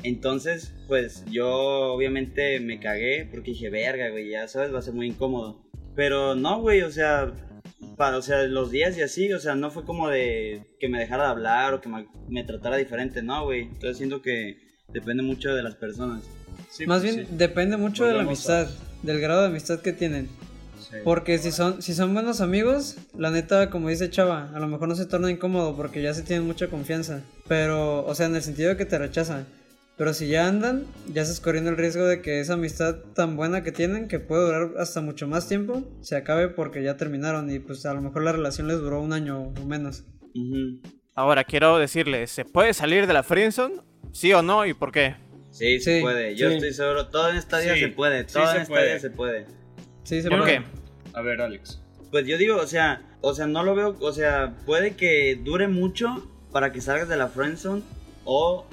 Entonces, pues yo obviamente me cagué porque dije, verga, güey, ya sabes, va a ser muy incómodo. Pero no, güey, o sea, para, o sea, los días y así, o sea, no fue como de que me dejara de hablar o que me, me tratara diferente, no, güey. Entonces siento que depende mucho de las personas. Sí, Más pues, bien sí. depende mucho de la Volvemos a- amistad, del grado de amistad que tienen. Sí. Porque si son, si son buenos amigos, la neta, como dice Chava, a lo mejor no se torna incómodo porque ya se tienen mucha confianza. Pero, o sea, en el sentido de que te rechazan. Pero si ya andan, ya estás corriendo el riesgo de que esa amistad tan buena que tienen, que puede durar hasta mucho más tiempo, se acabe porque ya terminaron y pues a lo mejor la relación les duró un año o menos. Ahora quiero decirles, ¿se puede salir de la friendzone? ¿Sí o no y por qué? Sí, se Sí, puede. Yo sí. estoy seguro. Todo en esta vida Sí, se puede. sí Todo se en esta puede. vida se puede. Sí, se ¿Por puede. qué? A ver, Alex. Pues yo digo, o sea, o sea, no lo veo, o sea, puede que dure mucho para que salgas de la friendzone o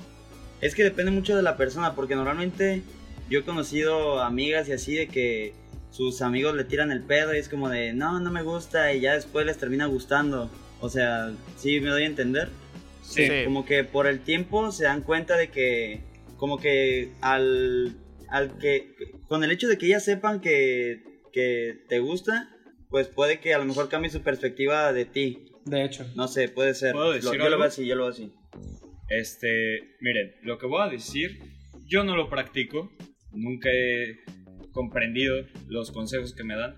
es que depende mucho de la persona, porque normalmente yo he conocido amigas y así de que sus amigos le tiran el pedo y es como de, no, no me gusta y ya después les termina gustando. O sea, sí me doy a entender. Sí. Como que por el tiempo se dan cuenta de que, como que al, al que, con el hecho de que ellas sepan que, que te gusta, pues puede que a lo mejor cambie su perspectiva de ti. De hecho. No sé, puede ser. ¿Puedo Lo- decir yo lo algo? veo así, yo lo veo así. Este, miren, lo que voy a decir, yo no lo practico, nunca he comprendido los consejos que me dan,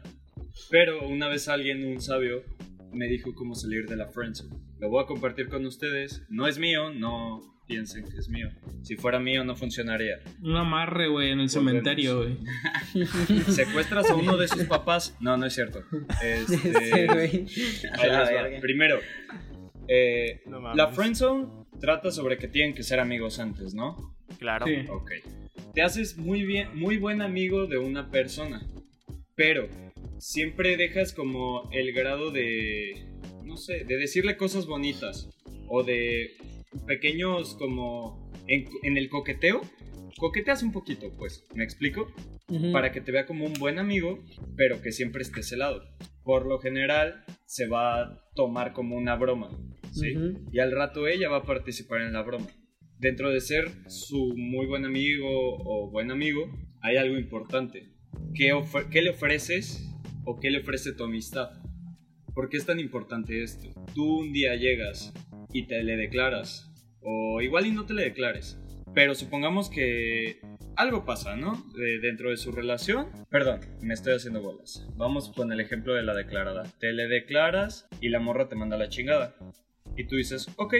pero una vez alguien, un sabio, me dijo cómo salir de la friendzone. Lo voy a compartir con ustedes, no es mío, no piensen que es mío. Si fuera mío no funcionaría. Un amarre, güey, en el cementerio, güey. ¿Secuestras a uno de sus papás? No, no es cierto. Este, Sí, güey. Ahí A la les va. verga. Primero, eh, No mames. la friendzone trata sobre que tienen que ser amigos antes, ¿no? Claro. Sí. Ok. Te haces muy bien, muy buen amigo de una persona, pero siempre dejas como el grado de, no sé, de decirle cosas bonitas o de pequeños como en, en el coqueteo. Coqueteas un poquito, pues, ¿me explico? Para que te vea como un buen amigo, pero que siempre esté celado. Por lo general se va a tomar como una broma, ¿sí? Y al rato ella va a participar en la broma. Dentro de ser su muy buen amigo o buen amigo, hay algo importante. ¿Qué, ofre- qué le ofreces o qué le ofrece tu amistad? ¿Por qué es tan importante esto? Tú un día llegas y te le declaras, o igual y no te le declares, pero supongamos que algo pasa, ¿no? De- dentro de su relación. Perdón, me estoy haciendo bolas. Vamos con el ejemplo de la declarada. Te le declaras y la morra te manda la chingada. Y tú dices, ok,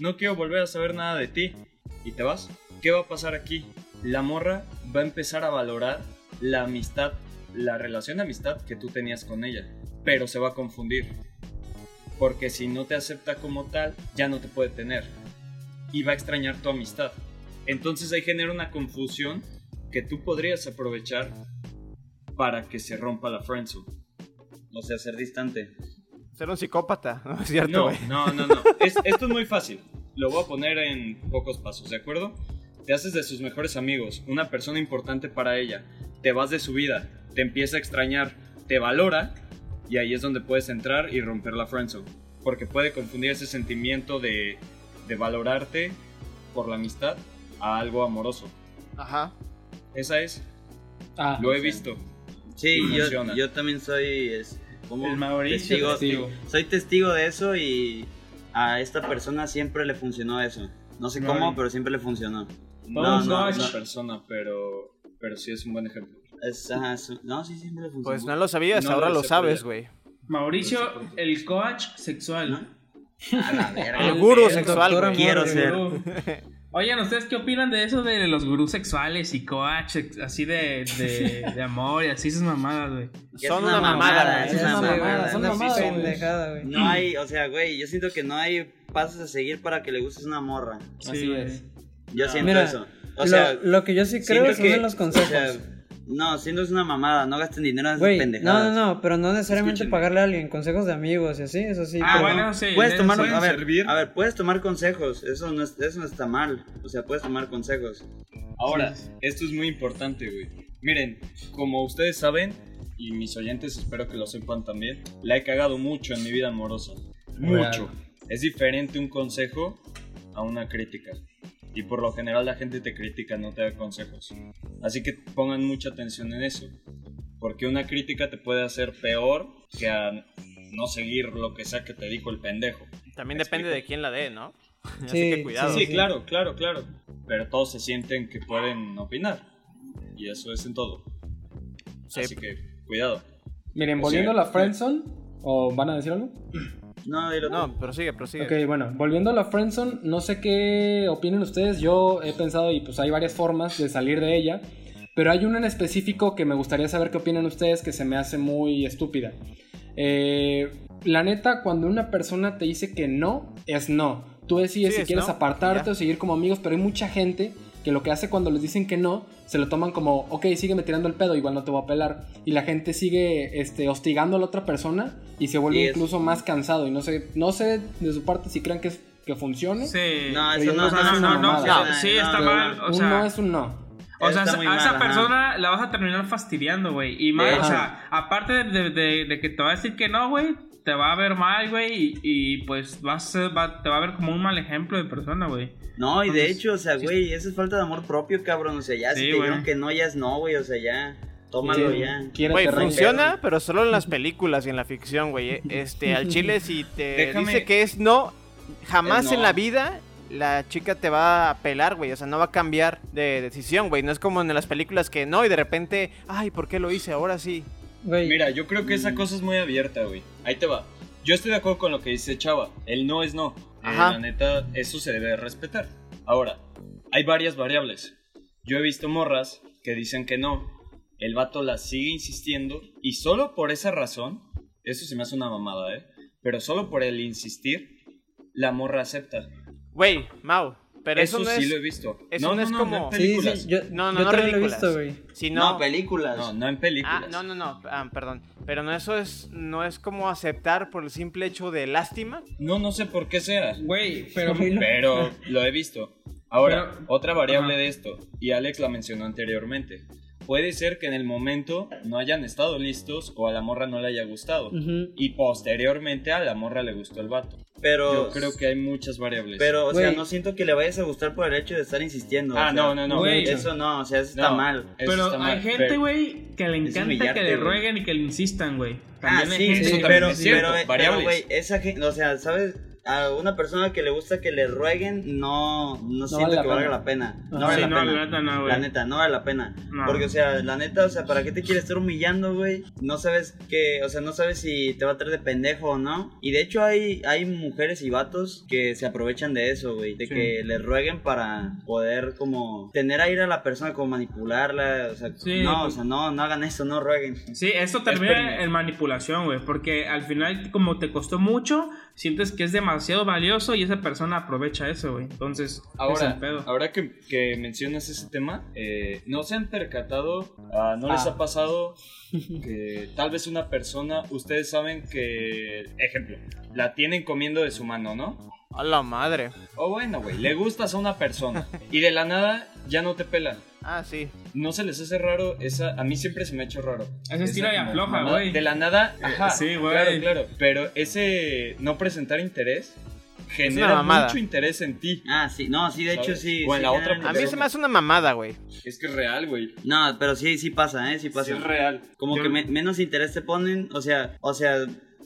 no quiero volver a saber nada de ti. Y te vas. ¿Qué va a pasar aquí? La morra va a empezar a valorar la amistad, la relación de amistad que tú tenías con ella. Pero se va a confundir. Porque si no te acepta como tal, ya no te puede tener. Y va a extrañar tu amistad. Entonces ahí genera una confusión que tú podrías aprovechar para que se rompa la friendzone. O sea, ser distante. Ser un psicópata, ¿no es cierto, No, no, no, no. Es- esto es muy fácil. Lo voy a poner en pocos pasos, ¿de acuerdo? Te haces de sus mejores amigos, una persona importante para ella. Te vas de su vida, te empieza a extrañar, te valora y ahí es donde puedes entrar y romper la friendzone. Porque puede confundir ese sentimiento de, de valorarte por la amistad a algo amoroso. Ajá. Esa es, Ah, lo he visto. Sí, Y yo, yo también soy es, como El Mauricio testigo, testigo. Soy testigo de eso y a esta persona siempre le funcionó eso. No sé cómo, Mauri. pero siempre le funcionó. No, no, no, es una es- persona, pero, pero sí es un buen ejemplo. Es, ajá, es- no, sí, siempre le funcionó. Pues no lo sabías, No ahora lo sabes, güey. Mauricio, el coach sexual. A la verga. El gurú sexual, güey. Quiero ser. Oigan, ¿ustedes qué opinan de eso de los gurús sexuales y coach, así de, de, de amor y así esas mamadas, güey? Es Son una mamada, güey. es una Es mamada. son Una mamadas, güey. pendejada, güey. No hay, o sea, güey, yo siento que no hay pasos a seguir para que le gustes una morra. Así güey. es. Yo siento Mira, eso. O sea, lo que yo sí creo siento son que- de los consejos. o sea, no, siendo es una mamada, no gasten dinero en esas Güey, no, pendejadas. no, no, pero no necesariamente Escuchen. pagarle a alguien consejos de amigos y así, eso sí. Ah, pero- bueno, sí. Puedes de- tomar, a ver, servir. a ver, puedes tomar consejos, eso no, es- eso no está mal, o sea, puedes tomar consejos. Ahora, esto es muy importante, güey. Miren, como ustedes saben, y mis oyentes espero que lo sepan también, la he cagado mucho en mi vida amorosa. Mucho. Es diferente un consejo a una crítica. Y por lo general la gente te critica, no te da consejos. Así que pongan mucha atención en eso. Porque una crítica te puede hacer peor que a no seguir lo que sea que te dijo el pendejo. También ¿Me depende explico? de quién la dé, ¿no? Así Sí, que cuidado. Sí, sí. claro, claro, claro. Pero todos se sienten que pueden opinar. Y eso es en todo. Sí. Así que, cuidado. Miren, O volviendo sea, a la friendzone, ¿o van a decir algo? No, dilo tú. No, prosigue, prosigue. Ok, bueno, volviendo a la friendzone, no sé qué opinen ustedes. Yo he pensado y pues hay varias formas de salir de ella, pero hay una en específico que me gustaría saber qué opinan ustedes que se me hace muy estúpida. Eh, la neta, cuando una persona te dice que no, es no. Tú decides Sí, si es quieres no, apartarte ya. o seguir como amigos, pero hay mucha gente que lo que hace cuando les dicen que no, se lo toman como, ok, sígueme tirando el pedo, igual no te voy a pelar. Y la gente sigue este, hostigando a la otra persona y se vuelve Y incluso más cansado. Y no sé, no sé de su parte si creen que, es- que funcione. Sí. No, eso no, no, es no, una no, mamada. no, sí, está Pero mal, o un sea- no es un no. O sea, a mal, esa ajá. persona la vas a terminar fastidiando, güey. Y más, o sea, aparte de, de- de- de que te va a decir que no, güey, te va a ver mal, güey. Y, y, pues vas, va- te va a ver como un mal ejemplo de persona, güey. No, y de hecho, o sea, güey, eso es falta de amor propio, cabrón. O sea, ya Sí, si te dijeron que no, ya es no, güey. O sea, ya, tómalo Sí, ya. Güey, funciona, pero solo en las películas y en la ficción, güey. eh. Este, al chile, si te Déjame- dice que es no, jamás Es no. en la vida la chica te va a pelar, güey. O sea, no va a cambiar de decisión, güey. No es como en las películas que no y de repente, ay, ¿por qué lo hice? Ahora sí. Güey, Mira, yo creo que esa cosa es muy abierta, güey. Ahí te va. Yo estoy de acuerdo con lo que dice Chava. El no es no. Eh, la neta, eso se debe respetar. Ahora, hay varias variables. Yo he visto morras que dicen que no. El vato las sigue insistiendo. Y solo por esa razón, eso se me hace una mamada, ¿eh? Pero solo por el insistir, la morra acepta. Güey, Mau, pero eso, eso no sí es... lo he visto. eso no, no es no, como- sí, películas. sí, yo, No, no, yo no lo he visto, güey. Si No, no... películas. No, no en Ah, películas. no, no, no, ah, perdón. Pero no eso es, no es como aceptar por el simple hecho de lástima. No, no sé por qué sea. Güey, pero. Pero lo he visto. Ahora, Pero- otra variable de esto, y Alex la mencionó anteriormente. Puede ser que en el momento no hayan estado listos o a la morra no le haya gustado. Y posteriormente a la morra le gustó el vato. Pero, Yo creo que hay muchas variables. pero, o sea, no siento que le vayas a gustar por el hecho de estar insistiendo. Ah, o sea, no, no, no. Güey. Eso no, o sea, eso está No, mal. eso Pero está mal, hay gente, güey, que le encanta que le rueguen y que le insistan, güey. Ah, hay sí, gente pero, es cierto, pero, eh, variables. pero, güey, esa gente, o sea, ¿sabes? A una persona que le gusta que le rueguen, no, no, siento vale que valga la pena. No vale Sí, la no, pena. la neta no, güey. La neta, no vale la pena. No. Porque, o sea, la neta, o sea, ¿para qué te quieres estar humillando, güey? No sabes que, o sea, no sabes si te va a traer de pendejo o no. Y de hecho hay, hay mujeres y vatos que se aprovechan de eso, güey. De Sí. que les rueguen para poder como tener a ir a la persona, como manipularla. O sea, Sí, no, o sea, no, no hagan eso, no rueguen. Sí, esto termina en manipulación, güey. Porque al final, como te costó mucho, sientes que es demasiado valioso y esa persona aprovecha eso, güey. Entonces, es Ahora, el pedo. ahora que, que mencionas ese tema, eh, ¿no se han percatado, ah, no les Ah. ha pasado que tal vez una persona, ustedes saben que, ejemplo, la tienen comiendo de su mano, ¿no? A la madre. O bueno, güey, le gustas a una persona y de la nada ya no te pelan. Ah, sí. ¿No se les hace raro esa? A mí siempre se me ha hecho raro. Ese estilo y como afloja, güey. De la nada, ajá. sí, güey. Claro, claro. Pero ese no presentar interés genera mucho interés en ti. Ah, sí, no, sí, de hecho sí. O en sí la otra A mí se me hace una mamada, güey. Es que es real, güey. No, pero sí, sí pasa, ¿eh? Sí Sí pasa. es real. Como Yo- que me- menos interés te ponen, o sea, o sea,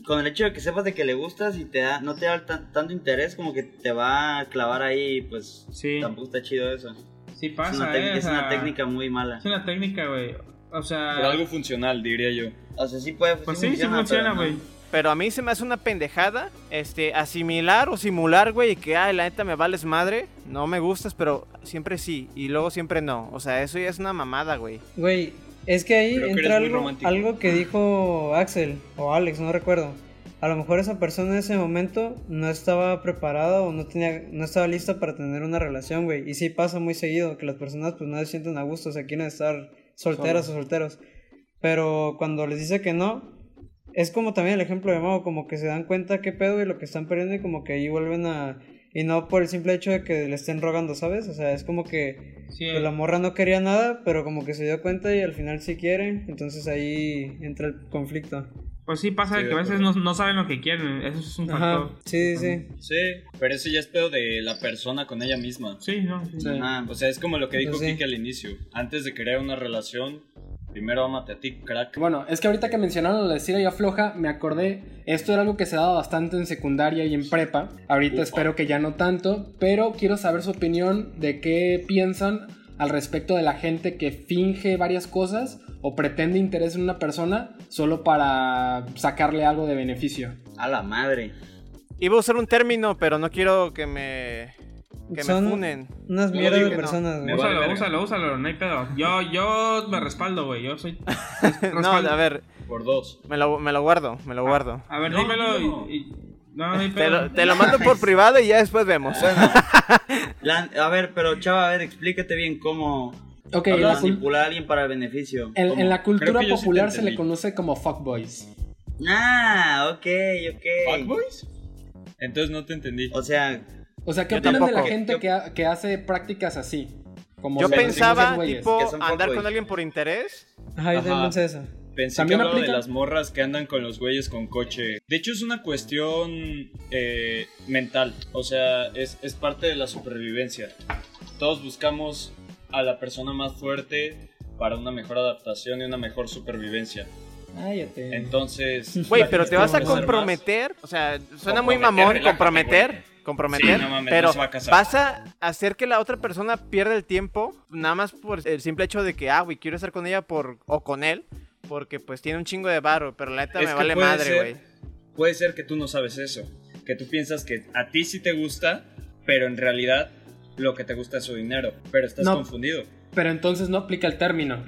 con el hecho de que sepas de que le gustas y te da, no te da tan- tanto interés, como que te va a clavar ahí, pues Sí. tampoco está chido eso. Sí Es pasa, una, tec- eh, o es una técnica muy mala. Es una técnica, güey. O sea... Pero algo funcional, diría yo. O sea, sí puede Pues sí, sí pero funciona, güey. Pero a mí se me hace una pendejada, este, asimilar o simular, güey, y que, ay, la neta me vales madre, no me gustas, pero siempre sí, y luego siempre no. O sea, eso ya es una mamada, güey. Güey, es que ahí Creo entra algo, que dijo Axel o Alex, no recuerdo. A lo mejor esa persona en ese momento no estaba preparada o no tenía, no estaba lista para tener una relación, güey. Y sí pasa muy seguido que las personas pues no se sienten a gusto, o sea, quieren estar solteras o solteros. Pero cuando les dice que no, es como también el ejemplo de Mau, como que se dan cuenta qué pedo y lo que están perdiendo y como que ahí vuelven a... Y no por el simple hecho de que le estén rogando, ¿sabes? O sea, es como que Sí, pues la morra no quería nada, pero como que se dio cuenta y al final sí quiere, entonces ahí entra el conflicto. pues sí pasa Sí, que de a veces no, no saben lo que quieren. Eso es un Ajá, factor. sí, sí, sí. Sí, pero eso ya es pedo de la persona con ella misma. Sí, no. sí. Sí. Ah, O sea, es como lo que dijo Pues sí. Kike al inicio. Antes de crear una relación, primero ámate a ti, crack. Bueno, es que ahorita que mencionaron lo de Cira y Afloja, me acordé, esto era algo que se daba bastante en secundaria y en prepa, ahorita Ufa. espero que ya no tanto, pero quiero saber su opinión de qué piensan al respecto de la gente que finge varias cosas o pretende interés en una persona solo para sacarle algo de beneficio. a la madre. Iba a usar un término, pero no quiero que me, que me Son funen. unas No, mierdas de no. personas, Me güey. vale Úsalo, úsalo, úsalo, no hay pedo. Yo, yo me respaldo, güey. Yo soy. No, a ver, Por dos. me lo, me lo guardo, me lo guardo. A ver, No, dímelo y, y- No, no hay Te pedo. lo, te lo mando por privado y ya después vemos. La- a ver, pero chava, a ver, explícate bien cómo Ok, en la, manipular a alguien para el beneficio. en- la cultura sí popular se le conoce como fuckboys. Ah, ok, ok. ¿Fuckboys? Entonces no te entendí. O sea, O sea, ¿qué Yo opinan de la gente Yo- que, ha- que hace prácticas así? Como Yo pensaba, tipo, andar con alguien por interés. Ajá, yo también Ajá. pensé eso. Pensé que ¿También hablaba de las morras que andan con los güeyes con coche. De hecho, es una cuestión eh, mental. O sea, es, es parte de la supervivencia. Todos buscamos a la persona más fuerte para una mejor adaptación y una mejor supervivencia. Cállate. Entonces. Güey, pero te vas a ¿Cómo hacer comprometer. O sea, suena muy Comprometer, mamón relájate, comprometer. Comprometer. Sí, no mames, pero no se va a casar. vas a hacer que la otra persona pierda el tiempo. Nada más por el simple hecho de que, ah, güey, quiero estar con ella por o con él. Porque pues tiene un chingo de barro. Pero la neta Es me vale madre, güey. Puede ser que tú no sabes eso. Que tú piensas que a ti sí te gusta, pero en realidad lo que te gusta es su dinero. Pero estás No. confundido. Pero entonces no aplica el término.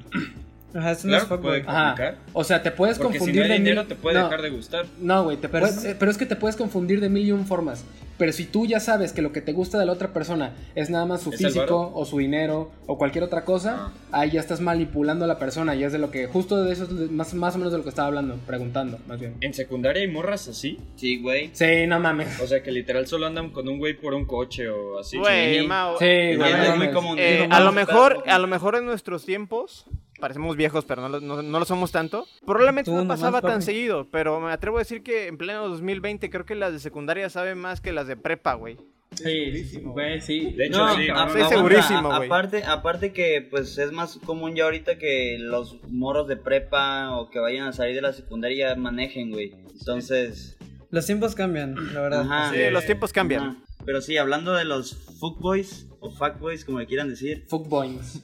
Ajá, esto no es puede Ajá. aplicar. O sea, te puedes Porque si confundir no hay de dinero mil- te puede no, dejar de gustar. No, güey, te Pero puedes- es- eh, pero es que te puedes confundir de mil y un formas. Pero si tú ya sabes que lo que te gusta de la otra persona es nada más su ¿Es el físico o su dinero o cualquier otra cosa, Ah. ahí ya estás manipulando a la persona y es de lo que, justo de eso es más, más o menos de lo que estaba hablando, preguntando, más bien. En secundaria hay morras así. sí, güey. Sí, no mames. O sea que literal solo andan con un güey por un coche o así. Güey, Sí. Mao, Sí, eh, güey, es muy común. eh, a lo mejor, a lo mejor en nuestros tiempos, parecemos viejos, pero no lo, no- no lo somos tanto. Probablemente no pasaba tan seguido, pero me atrevo a decir que en pleno 2020 creo que las de secundaria saben más que las de prepa, güey. Sí, güey, sí. De hecho, No, sí. a- Estoy segurísimo, güey. Aparte, aparte que pues es más común ya ahorita que los moros de prepa o que vayan a salir de la secundaria manejen, güey. Entonces, Los tiempos cambian, la verdad. Ajá. Sí, los tiempos cambian. ajá. Pero sí, hablando de los fuckboys o fuckboys, como le quieran decir, Fuckboys.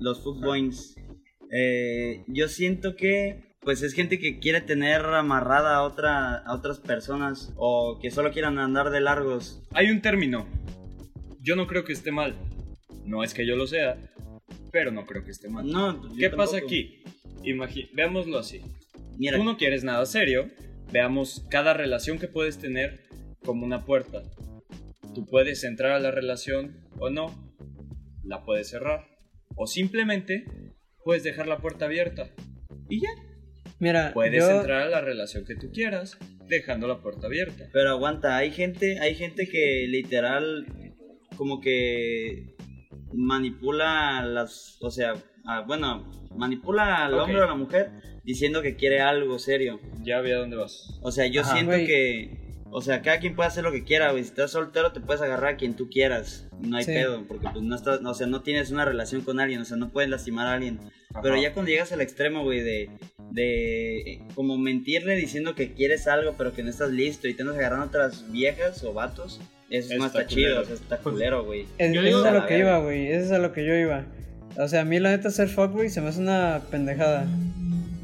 los fuckboys, eh, yo siento que pues es gente que quiere tener amarrada a otra a otras personas o que solo quieran andar de largos. Hay un término. Yo no creo que esté mal. No es que yo lo sea, pero no creo que esté mal. No, pues, ¿Qué pasa tampoco. aquí? Imagi- veámoslo así. Mira, Tú no quieres nada serio. Veamos cada relación que puedes tener como una puerta. Tú puedes entrar a la relación o no. La puedes cerrar. O simplemente puedes dejar la puerta abierta. Y ya. Mira, Puedes yo, entrar a la relación que tú quieras dejando la puerta abierta. Pero aguanta, hay gente, hay gente que literal como que manipula las, o sea, ah, bueno, manipula al hombre o a la mujer diciendo que quiere algo serio. Ya vi a dónde vas. O sea, yo Ajá. siento que, o sea, cada quien puede hacer lo que quiera, güey. Si estás soltero te puedes agarrar a quien tú quieras. No hay Sí. pedo, porque pues no estás, o sea, no tienes una relación con alguien, o sea, no puedes lastimar a alguien. Pero ya cuando llegas al extremo, güey, de, de como mentirle diciendo que quieres algo pero que no estás listo y te andas agarrando a otras viejas o vatos, eso no Está está, chido, o sea, está culero, güey. es, eso es a lo que iba, güey. Eso es a lo que yo iba. O sea, a mí la neta ser fuckboy se me hace una pendejada.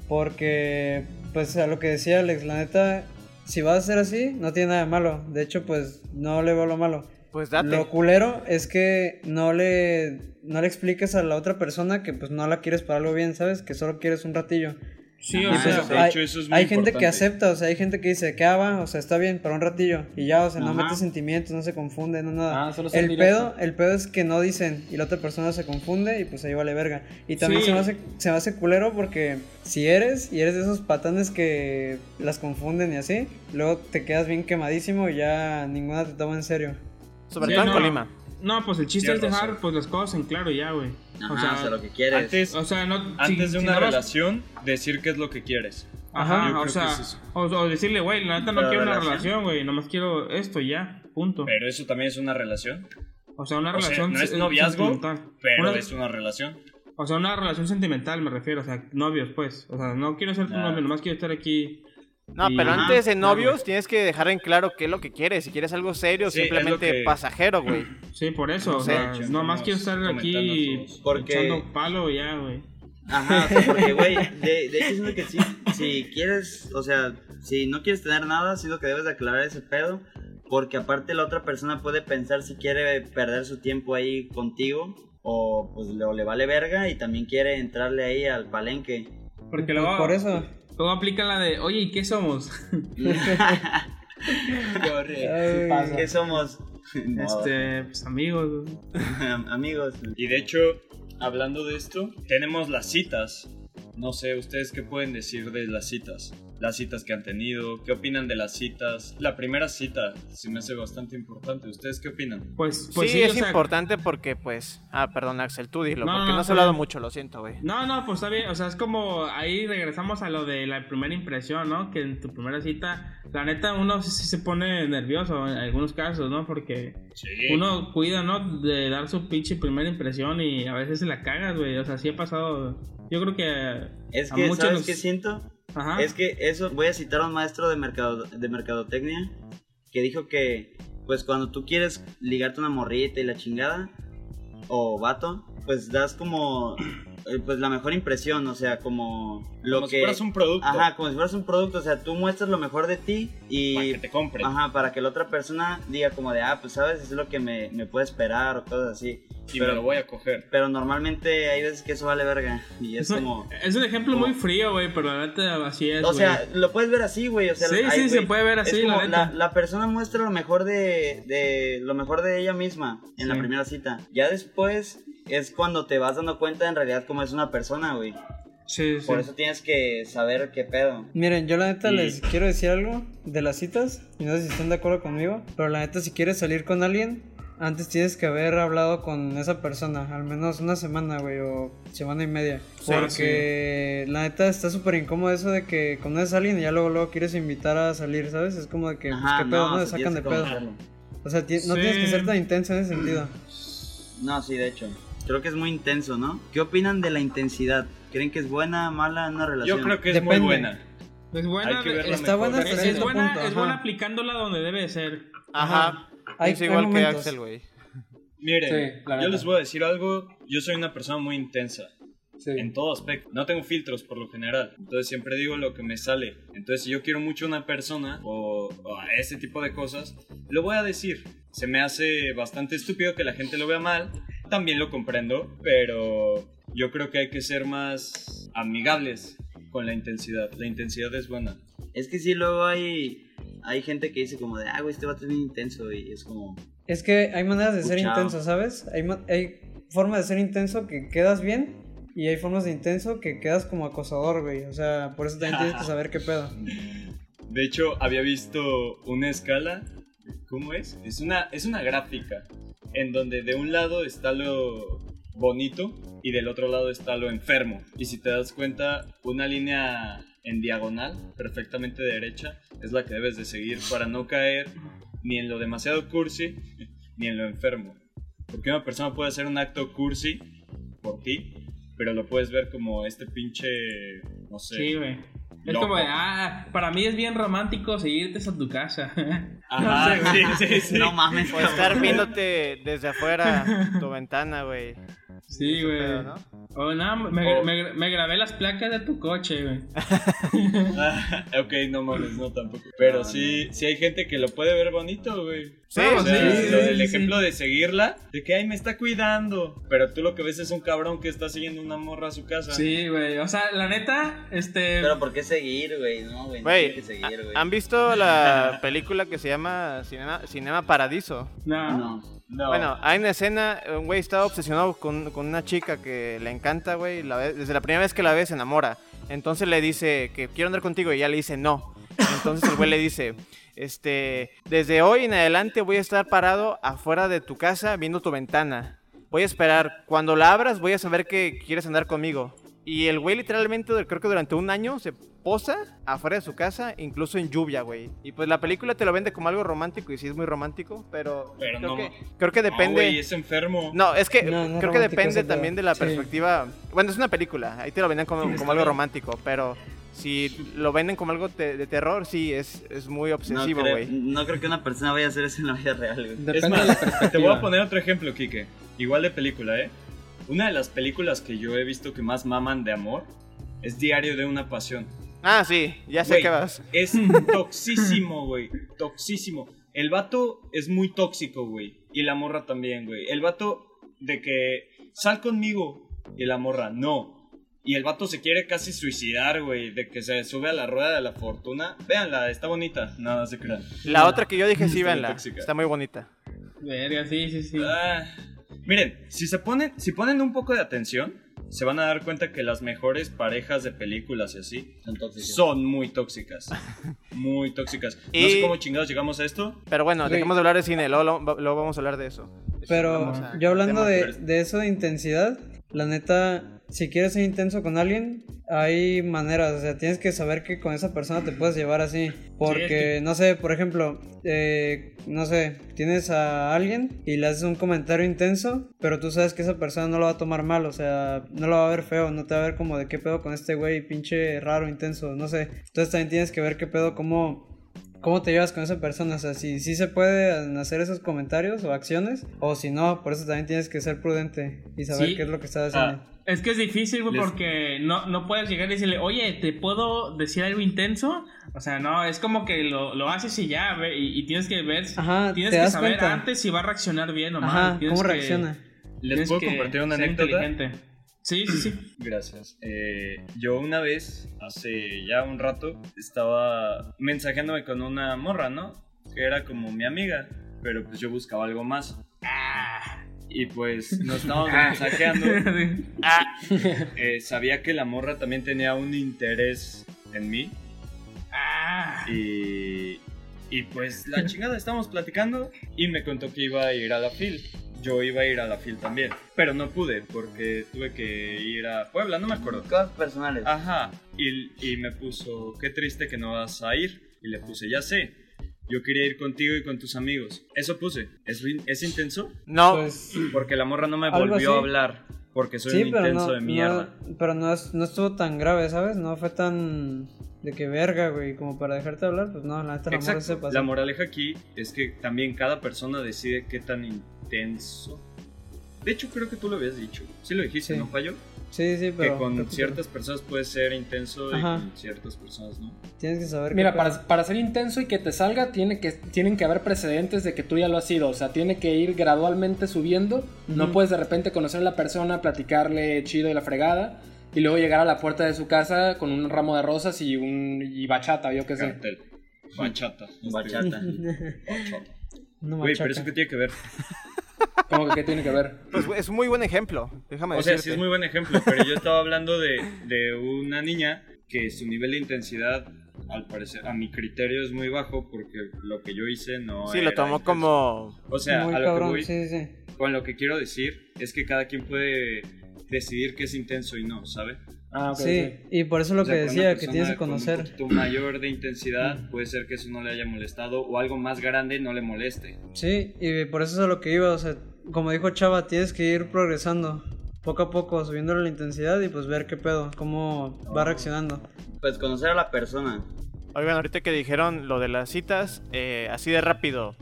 Porque, pues a lo que decía Alex, la neta, si vas a ser así, no tiene nada de malo. De hecho, pues no le veo lo malo. Pues date. Lo culero es que no le, no le expliques a la otra persona que pues no la quieres para algo bien, ¿sabes? Que solo quieres un ratillo. Sí, Y o pues, sea, de hay, hecho, eso es muy hay gente que acepta, o sea, hay gente que dice que ah, va, o sea, está bien para un ratillo y ya, o sea, no Ajá. mete sentimientos, no se confunde, no nada. Ah, solo el pedo, el pedo es que no dicen y la otra persona se confunde y pues ahí vale verga. Y también Sí. se me hace se me hace culero porque si eres y eres de esos patanes que las confunden y así, luego te quedas bien quemadísimo y ya ninguna te toma en serio. Sobre Sí, todo en no. Colima. No, pues el chiste es dejar razón. pues las cosas en claro ya, güey. Ajá, O sea, lo que quieres. Antes, o sea, no antes si- de si una no relación, decir qué es lo que quieres. Yo Ajá, creo o que sea, es eso. o, o decirle, güey, la neta no quiero una relación. relación, güey, nomás quiero esto ya, punto. Pero eso también es una relación. O sea, una O sea, relación no es noviazgo, pero Una- es una relación. O sea, una relación sentimental me refiero, o sea, novios, pues. O sea, no quiero ser tu novio, nomás quiero estar aquí. No, Y- pero antes de claro. novios tienes que dejar en claro qué es lo que quieres. Si quieres algo serio, Sí, es lo simplemente que- pasajero, güey. Sí, por eso, o sé, sea, nomás estamos quiero estar aquí. Porque- echando palo ya, güey. Ajá, o sea, porque, güey, de, de hecho siento que sí, si quieres, o sea, si no quieres tener nada, siento que debes de aclarar ese pedo, porque aparte la otra persona puede pensar si quiere perder su tiempo ahí contigo, o pues le, o le vale verga y también quiere entrarle ahí al palenque. Porque Pues luego, por eso. Luego aplica la de, oye, ¿y qué somos? Qué horrible. Ay, pasa. ¿Qué somos? No, Este, pues amigos, amigos. Y de hecho, hablando de esto, tenemos las citas. No sé, ¿ustedes qué pueden decir de las citas? Las citas que han tenido, ¿qué opinan de las citas? La primera cita se me hace bastante importante. ¿Ustedes qué opinan? Pues, pues sí, sí, es o sea, importante porque, pues. Ah, perdón, Axel, tú dilo, No, porque no, no has hablado bien. mucho, lo siento, güey. No, no, pues está bien. O sea, es como ahí regresamos a lo de la primera impresión, ¿no? Que en tu primera cita, la neta, uno sí, sí se pone nervioso en algunos casos, ¿no? Porque Sí. uno cuida, ¿no? De dar su pinche primera impresión y a veces se la cagas, güey. O sea, sí ha pasado. Yo creo que. Es que, ¿sabes nos- qué siento? Ajá. Es que eso, voy a citar a un maestro de, mercado, de mercadotecnia que dijo que, pues cuando tú quieres ligarte una morrita y la chingada, o vato, pues das como, eh, pues la mejor impresión, o sea, como lo Como que... si fueras un producto. Ajá, como si fueras un producto, o sea, tú muestras lo mejor de ti y... Para que te compren. Ajá, para que la otra persona diga como de, ah, pues sabes, es lo que me, me puede esperar o cosas así. Y pero, me lo voy a coger. pero normalmente hay veces que eso vale verga y es Es un, como... es un ejemplo como- muy frío, güey, pero la neta así es. O sea, lo puedes ver así, güey. O sea, Sí, ay, sí, se güey, puede ver así, Es como la neta. la, la persona muestra lo mejor de, de lo mejor de ella misma en la Sí. primera cita. Ya después es cuando te vas dando cuenta en realidad cómo es una persona, güey. Sí, sí. Por eso tienes que saber qué pedo. Miren, yo la neta Y- les quiero decir algo de las citas, no sé si están de acuerdo conmigo, pero la neta si quieres salir con alguien, antes tienes que haber hablado con esa persona, al menos una semana, güey, o semana y media. Sí, Porque la neta está súper incómodo eso de que conoces a alguien y ya luego, luego quieres invitar a salir, ¿sabes? Es como de que, pues, Ajá, qué pedo, no, ¿no? sacan de pedo. conocerlo. O sea, ti- no Sí. tienes que ser tan intenso en ese sentido. No, sí, de hecho. Creo que es muy intenso, ¿no? ¿Qué opinan de la intensidad? ¿Creen que es buena, mala en una relación? Yo creo que es muy Depende. buena. Es buena, Hay que Está mejor. buena es, cierto buena, punto, es buena aplicándola donde debe de ser. Ajá. Hay- es hay igual que momentos. Axel, güey. Miren, Sí, yo les voy a decir algo. Yo soy una persona muy intensa. Sí. En todo aspecto. No tengo filtros por lo general. Entonces siempre digo lo que me sale. Entonces si yo quiero mucho a una persona o, o a ese tipo de cosas, lo voy a decir. Se me hace bastante estúpido que la gente lo vea mal. También lo comprendo. Pero yo creo que hay que ser más amigables con la intensidad. La intensidad es buena. Es que sí, luego hay, hay gente que dice como de, ah, güey, este vato es bien intenso y es como... Es que hay maneras de ser intenso, ¿sabes? Hay, hay formas de ser intenso que quedas bien y hay formas de intenso que quedas como acosador, güey. O sea, por eso también tienes que saber qué pedo. De hecho, había visto una escala. ¿Cómo es? Es una, es una gráfica. En donde de un lado está lo bonito y del otro lado está lo enfermo. Y si te das cuenta, una línea en diagonal, perfectamente derecha, es la que debes de seguir para no caer ni en lo demasiado cursi ni en lo enfermo. Porque una persona puede hacer un acto cursi por ti, pero lo puedes ver como este pinche, no sé. Sí. Es Loco. como de, ah, para mí es bien romántico seguirte hasta tu casa. Ajá, No sé, sí, sí, sí. No mames, O estar viéndote desde afuera tu ventana, güey. Sí, güey. ¿no? O nada, me, O- me- me grabé las placas de tu coche, güey. Ah, ok, no mames, no tampoco. Pero sí, sí hay gente que lo puede ver bonito, güey. Sí, No, O sea, sí, lo sí, del sí. ejemplo de seguirla, de que, ay, me está cuidando. Pero tú lo que ves es un cabrón que está siguiendo una morra a su casa. Sí, güey. O sea, la neta, este. Pero ¿por qué seguir, güey? No, güey, no que seguir, güey. ¿han visto la película que se llama Cinema, Cinema Paradiso? no. No. No. Bueno, hay una escena, un güey está obsesionado con, con una chica que le encanta, güey. Desde la primera vez que la ve se enamora. Entonces le dice que quiero andar contigo y ella le dice no. Entonces el güey le dice, este, desde hoy en adelante voy a estar parado afuera de tu casa viendo tu ventana. Voy a esperar. Cuando la abras voy a saber que quieres andar conmigo. Y el güey literalmente, creo que durante un año se posa afuera de su casa, incluso en lluvia, güey. Y pues la película te lo vende como algo romántico y sí es muy romántico, pero, Pero creo, no. que, creo que No, depende... güey, es enfermo. No, es que No, no creo que depende también de la Sí. perspectiva. Bueno, es una película, ahí te lo venden como, como algo romántico, pero si lo venden como algo te- de terror, sí, es, es muy No obsesivo, güey. no creo que una persona vaya a hacer eso en la vida real, güey. Depende Es de más, la perspectiva. te voy a poner otro ejemplo, Kike. Igual de película, ¿eh? Una de las películas que yo he visto que más maman de amor es Diario de una Pasión. Ah, sí, ya sé Güey, que vas. Es toxísimo, güey. Toxísimo. El vato es muy tóxico, güey. Y la morra también, güey. El vato de que sal conmigo. Y la morra, no. Y el vato se quiere casi suicidar, güey, de que se sube a la rueda de la fortuna. Véanla, está bonita. No se crean. La otra que yo dije, sí, véanla. tóxica. Está muy bonita. Verga, sí, sí, sí. Ah, miren, si se ponen, si ponen un poco de atención, se van a dar cuenta que las mejores parejas de películas y así Son muy tóxicas. Muy tóxicas. No Y- sé cómo chingados llegamos a esto. Pero bueno, Ok. dejemos de hablar de cine, luego, luego- luego vamos a hablar de eso. Pero yo hablando de, de eso de intensidad, la neta, si quieres ser intenso con alguien, hay maneras, o sea, tienes que saber que con esa persona te puedes llevar así. Porque, es no sé, por ejemplo, eh, no sé, tienes a alguien y le haces un comentario intenso, pero tú sabes que esa persona no lo va a tomar mal, o sea, no lo va a ver feo, no te va a ver como de qué pedo con este güey, pinche raro, intenso, no sé. Entonces también tienes que ver qué pedo, cómo ¿Cómo te llevas con esa persona? O sea, si sí se pueden hacer esos comentarios o acciones, o si no, por eso también tienes que ser prudente y saber Sí. qué es lo que estás haciendo. Ah, Es que es difícil, güey, Les- porque no, no puedes llegar y decirle, oye, ¿te puedo decir algo intenso? O sea, no, es como que lo, lo haces y ya, ve, y, y tienes que ver, Ajá, tienes que saber cuenta. antes si va a reaccionar bien o mal. Ajá, ¿cómo que- reacciona? ¿Les puedo compartir una anécdota? Sí, sí, sí. Gracias. Eh, yo una vez, hace ya un rato, estaba mensajeándome con una morra, ¿no? Que era como mi amiga, pero pues yo buscaba algo más. Ah. Y pues nos estábamos mensajeando. Eh, sabía que la morra también tenía un interés en mí. Ah. Y, y pues la chingada, estábamos platicando y me contó que iba a ir a la FIL. Yo iba a ir a la FIL también, pero no pude porque tuve que ir a Puebla, no me acuerdo. Cosas personales. Ajá, y, y me puso, qué triste que no vas a ir. Y le puse, ya sé, yo quería ir contigo y con tus amigos. Eso puse, ¿es, es intenso? No, Pues Porque la morra no me volvió a hablar, porque soy sí, un intenso no, de mierda. no, pero no, es- no estuvo tan grave, ¿sabes? No fue tan de que verga, güey, como para dejarte hablar, pues no, la neta la morra se pasó. La moraleja aquí es que también cada persona decide qué tan intenso. De hecho, creo que tú lo habías dicho. Sí lo dijiste, Sí. ¿no, Payo? Sí, sí, pero que con ciertas personas puede ser intenso y con ciertas personas no. tienes que saber Mira, para, para ser intenso y que te salga, tiene que, tienen que haber precedentes de que tú ya lo has sido. O sea, tiene que ir gradualmente subiendo. No puedes de repente conocer a la persona, platicarle chido y la fregada. Y luego llegar a la puerta de su casa con un ramo de rosas y un y bachata, yo qué sé. Cartel. Bachata. Bachata. Bachata. No Güey, pero eso qué tiene que ver. Como que qué tiene que ver. pues es un muy buen ejemplo. Déjame O sea, decirte. sí es muy buen ejemplo, pero yo estaba hablando de, de una niña que su nivel de intensidad, al parecer, a mi criterio es muy bajo porque lo que yo hice no Sí, lo tomó como... O sea, Muy a lo que cabrón, voy, sí, sí. con lo que quiero decir es que cada quien puede decidir qué es intenso y no, ¿sabe? Ah, ok. Sí, y por eso lo O sea, que decía, que tienes que con conocer. Un poquito mayor de intensidad, puede ser que eso no le haya molestado o algo más grande no le moleste. Sí, y por eso es a lo que iba, o sea, como dijo Chava, tienes que ir progresando poco a poco, subiendo la intensidad y pues ver qué pedo, cómo va reaccionando. Pues conocer a la persona. Oigan, ahorita que dijeron lo de las citas, eh, así de rápido,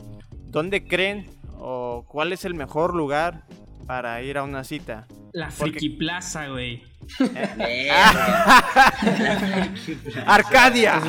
¿dónde creen o cuál es el mejor lugar para ir a una cita? La Porque- Friki Plaza, güey. ¡Arcadia!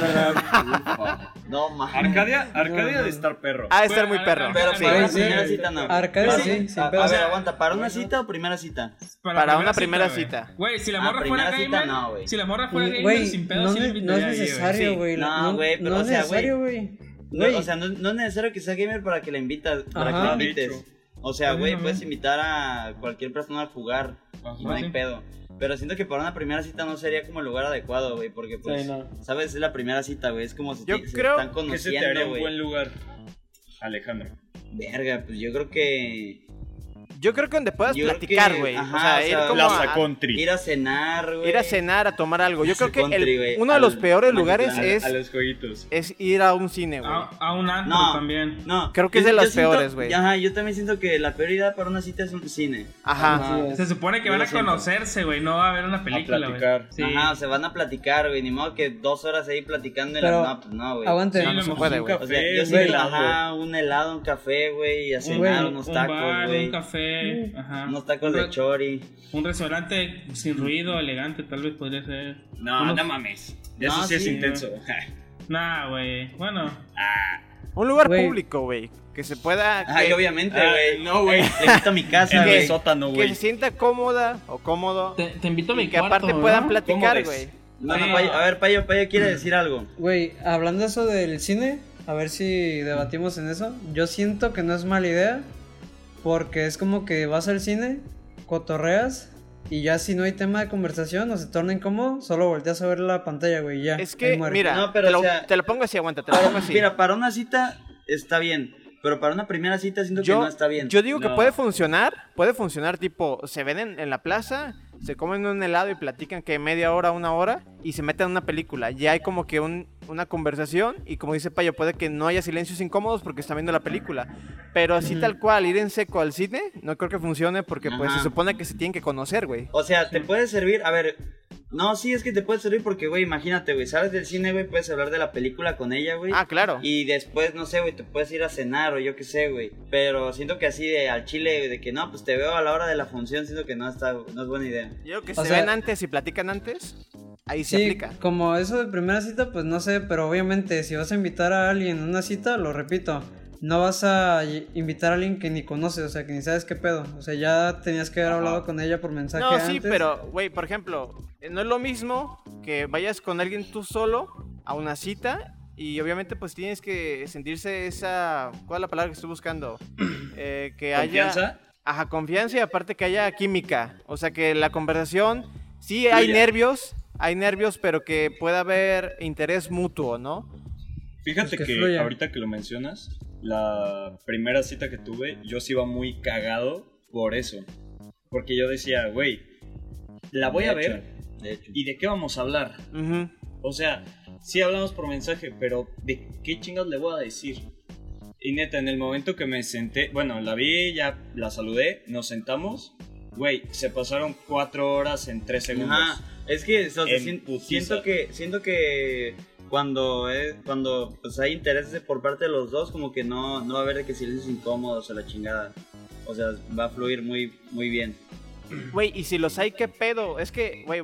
No, mames. Arcadia, Arcadia no. de estar perro. Ha de estar muy perro. Pero Sí. para una Sí. primera cita no. Arcadia Para- sí, sin a, a ver, aguanta, ¿para una cita o primera cita? Para una primera cita. Güey, si la Ah, morra fuera primera cita gamer, no, güey. si la morra fuera gamer, Güey, sin pedo, no, sí le no es necesario, Sí. güey. No, güey, pero, no o es sea, necesario, güey. güey. No, Güey, o sea, no, es necesario que sea gamer para que la invitas, para que la invites. O sea, güey, Ajá. puedes invitar a cualquier persona a jugar. y no hay Sí. pedo. Pero siento que para una primera cita no sería como el lugar adecuado, güey, porque pues, Sí, no. sabes, es la primera cita, güey, es como si Yo te- se creo están ¿Qué se te haría conociendo, un buen lugar? Alejandro. Verga, pues yo creo que Yo creo que donde puedas Yo platicar, güey. O ajá, sea, o ir como a- Country. ir a cenar, güey. ir a cenar, a tomar algo. Yo creo que el- uno de los al- peores al lugares es, A los jueguitos. es ir a un cine, güey. A, a un antro No. también. No, Creo que es de las peores, güey. Ajá, yo también siento que la peor idea para una cita es un cine. Ajá. Se supone que van a conocerse, güey. No va a haber una película, güey. platicar. Sí. Ajá, o sea, van a platicar, güey, ni modo que dos horas ahí platicando y Pero, la... No, pues no, güey. Aguante. No, no se puede, güey. O sea, yo sí, ajá, un helado, un café, güey, y a cenar unos un tacos, güey. un café, ajá. Unos tacos de chori. un restaurante sin ruido, elegante, tal vez podría ser. No, Unos- no mames. Eso No, sí es sí, intenso. Nah, güey. Bueno, Un lugar Güey. público, güey. Que se pueda. Ay, que- obviamente, Ah, güey. no, güey. Le invito a mi casa, En güey. el sótano, Que güey. se sienta cómoda o cómodo. Te, te invito a mi Y que cuarto, aparte ¿no? puedan ¿Cómo platicar, ves? güey. No, no. Payo- a ver, Payo, Payo quiere decir algo. Güey, hablando eso del cine, a ver si debatimos en eso. Yo siento que no es mala idea, porque es como que vas al cine, cotorreas, y ya si no hay tema de conversación o se torna incómodo, solo volteas a ver la pantalla, güey, y ya. Es que, muere. mira, No, pero, te, lo, o sea- te lo pongo así, aguanta, te lo pongo así. Mira, para una cita está bien, pero para una primera cita siento que no está bien. Yo digo que puede funcionar, puede funcionar tipo, se ven en, en la plaza, se comen un helado y platican que media hora, una hora, y se meten en una película. Ya hay como que un- una conversación, y como dice Payo, puede que no haya silencios incómodos porque están viendo la película. Pero así tal cual, ir en seco al cine, no creo que funcione porque pues Ajá. se supone que se tienen que conocer, güey. O sea, te puede servir, a ver, no, sí es que te puede servir porque, güey, imagínate, güey, sales del cine, güey, puedes hablar de la película con ella, güey. Ah, claro. Y después, no sé, güey, te puedes ir a cenar o yo qué sé, güey. Pero siento que así de al chile, de que no, pues te veo a la hora de la función, siento que no está, no es buena idea. Yo creo que O se sea- ven antes y platican antes, ahí se Sí, aplica. como eso de primera cita, pues no sé, pero obviamente si vas a invitar a alguien a una cita, lo repito, no vas a invitar a alguien que ni conoces, o sea, que ni sabes qué pedo. O sea, ya tenías que haber hablado con ella por mensaje No, sí, antes. pero, güey, por ejemplo, eh, no es lo mismo que vayas con alguien tú solo a una cita y obviamente pues tienes que sentirse esa... ¿Cuál es la palabra que estoy buscando? Eh, que haya... ¿Confianza? Ajá, confianza y aparte que haya química. O sea, que la conversación, sí hay nervios, hay nervios, pero que pueda haber interés mutuo, ¿no? Fíjate Pues que que, ahorita que lo mencionas, la primera cita que tuve, yo sí iba muy cagado por eso. Porque yo decía, güey, la voy De a hecho, ver De hecho. y de qué vamos a hablar. O sea, sí hablamos por mensaje, pero ¿de qué chingados le voy a decir? Y neta, en el momento que me senté, bueno, la vi, ya la saludé, nos sentamos, güey, se pasaron cuatro horas en tres segundos. Ajá, es que o sea, siento que siento que cuando es, cuando pues hay intereses por parte de los dos como que no no va a haber de que silencios incómodos o la chingada. O sea, va a fluir muy muy bien. Güey, y si los hay, ¿qué pedo? Es que, güey,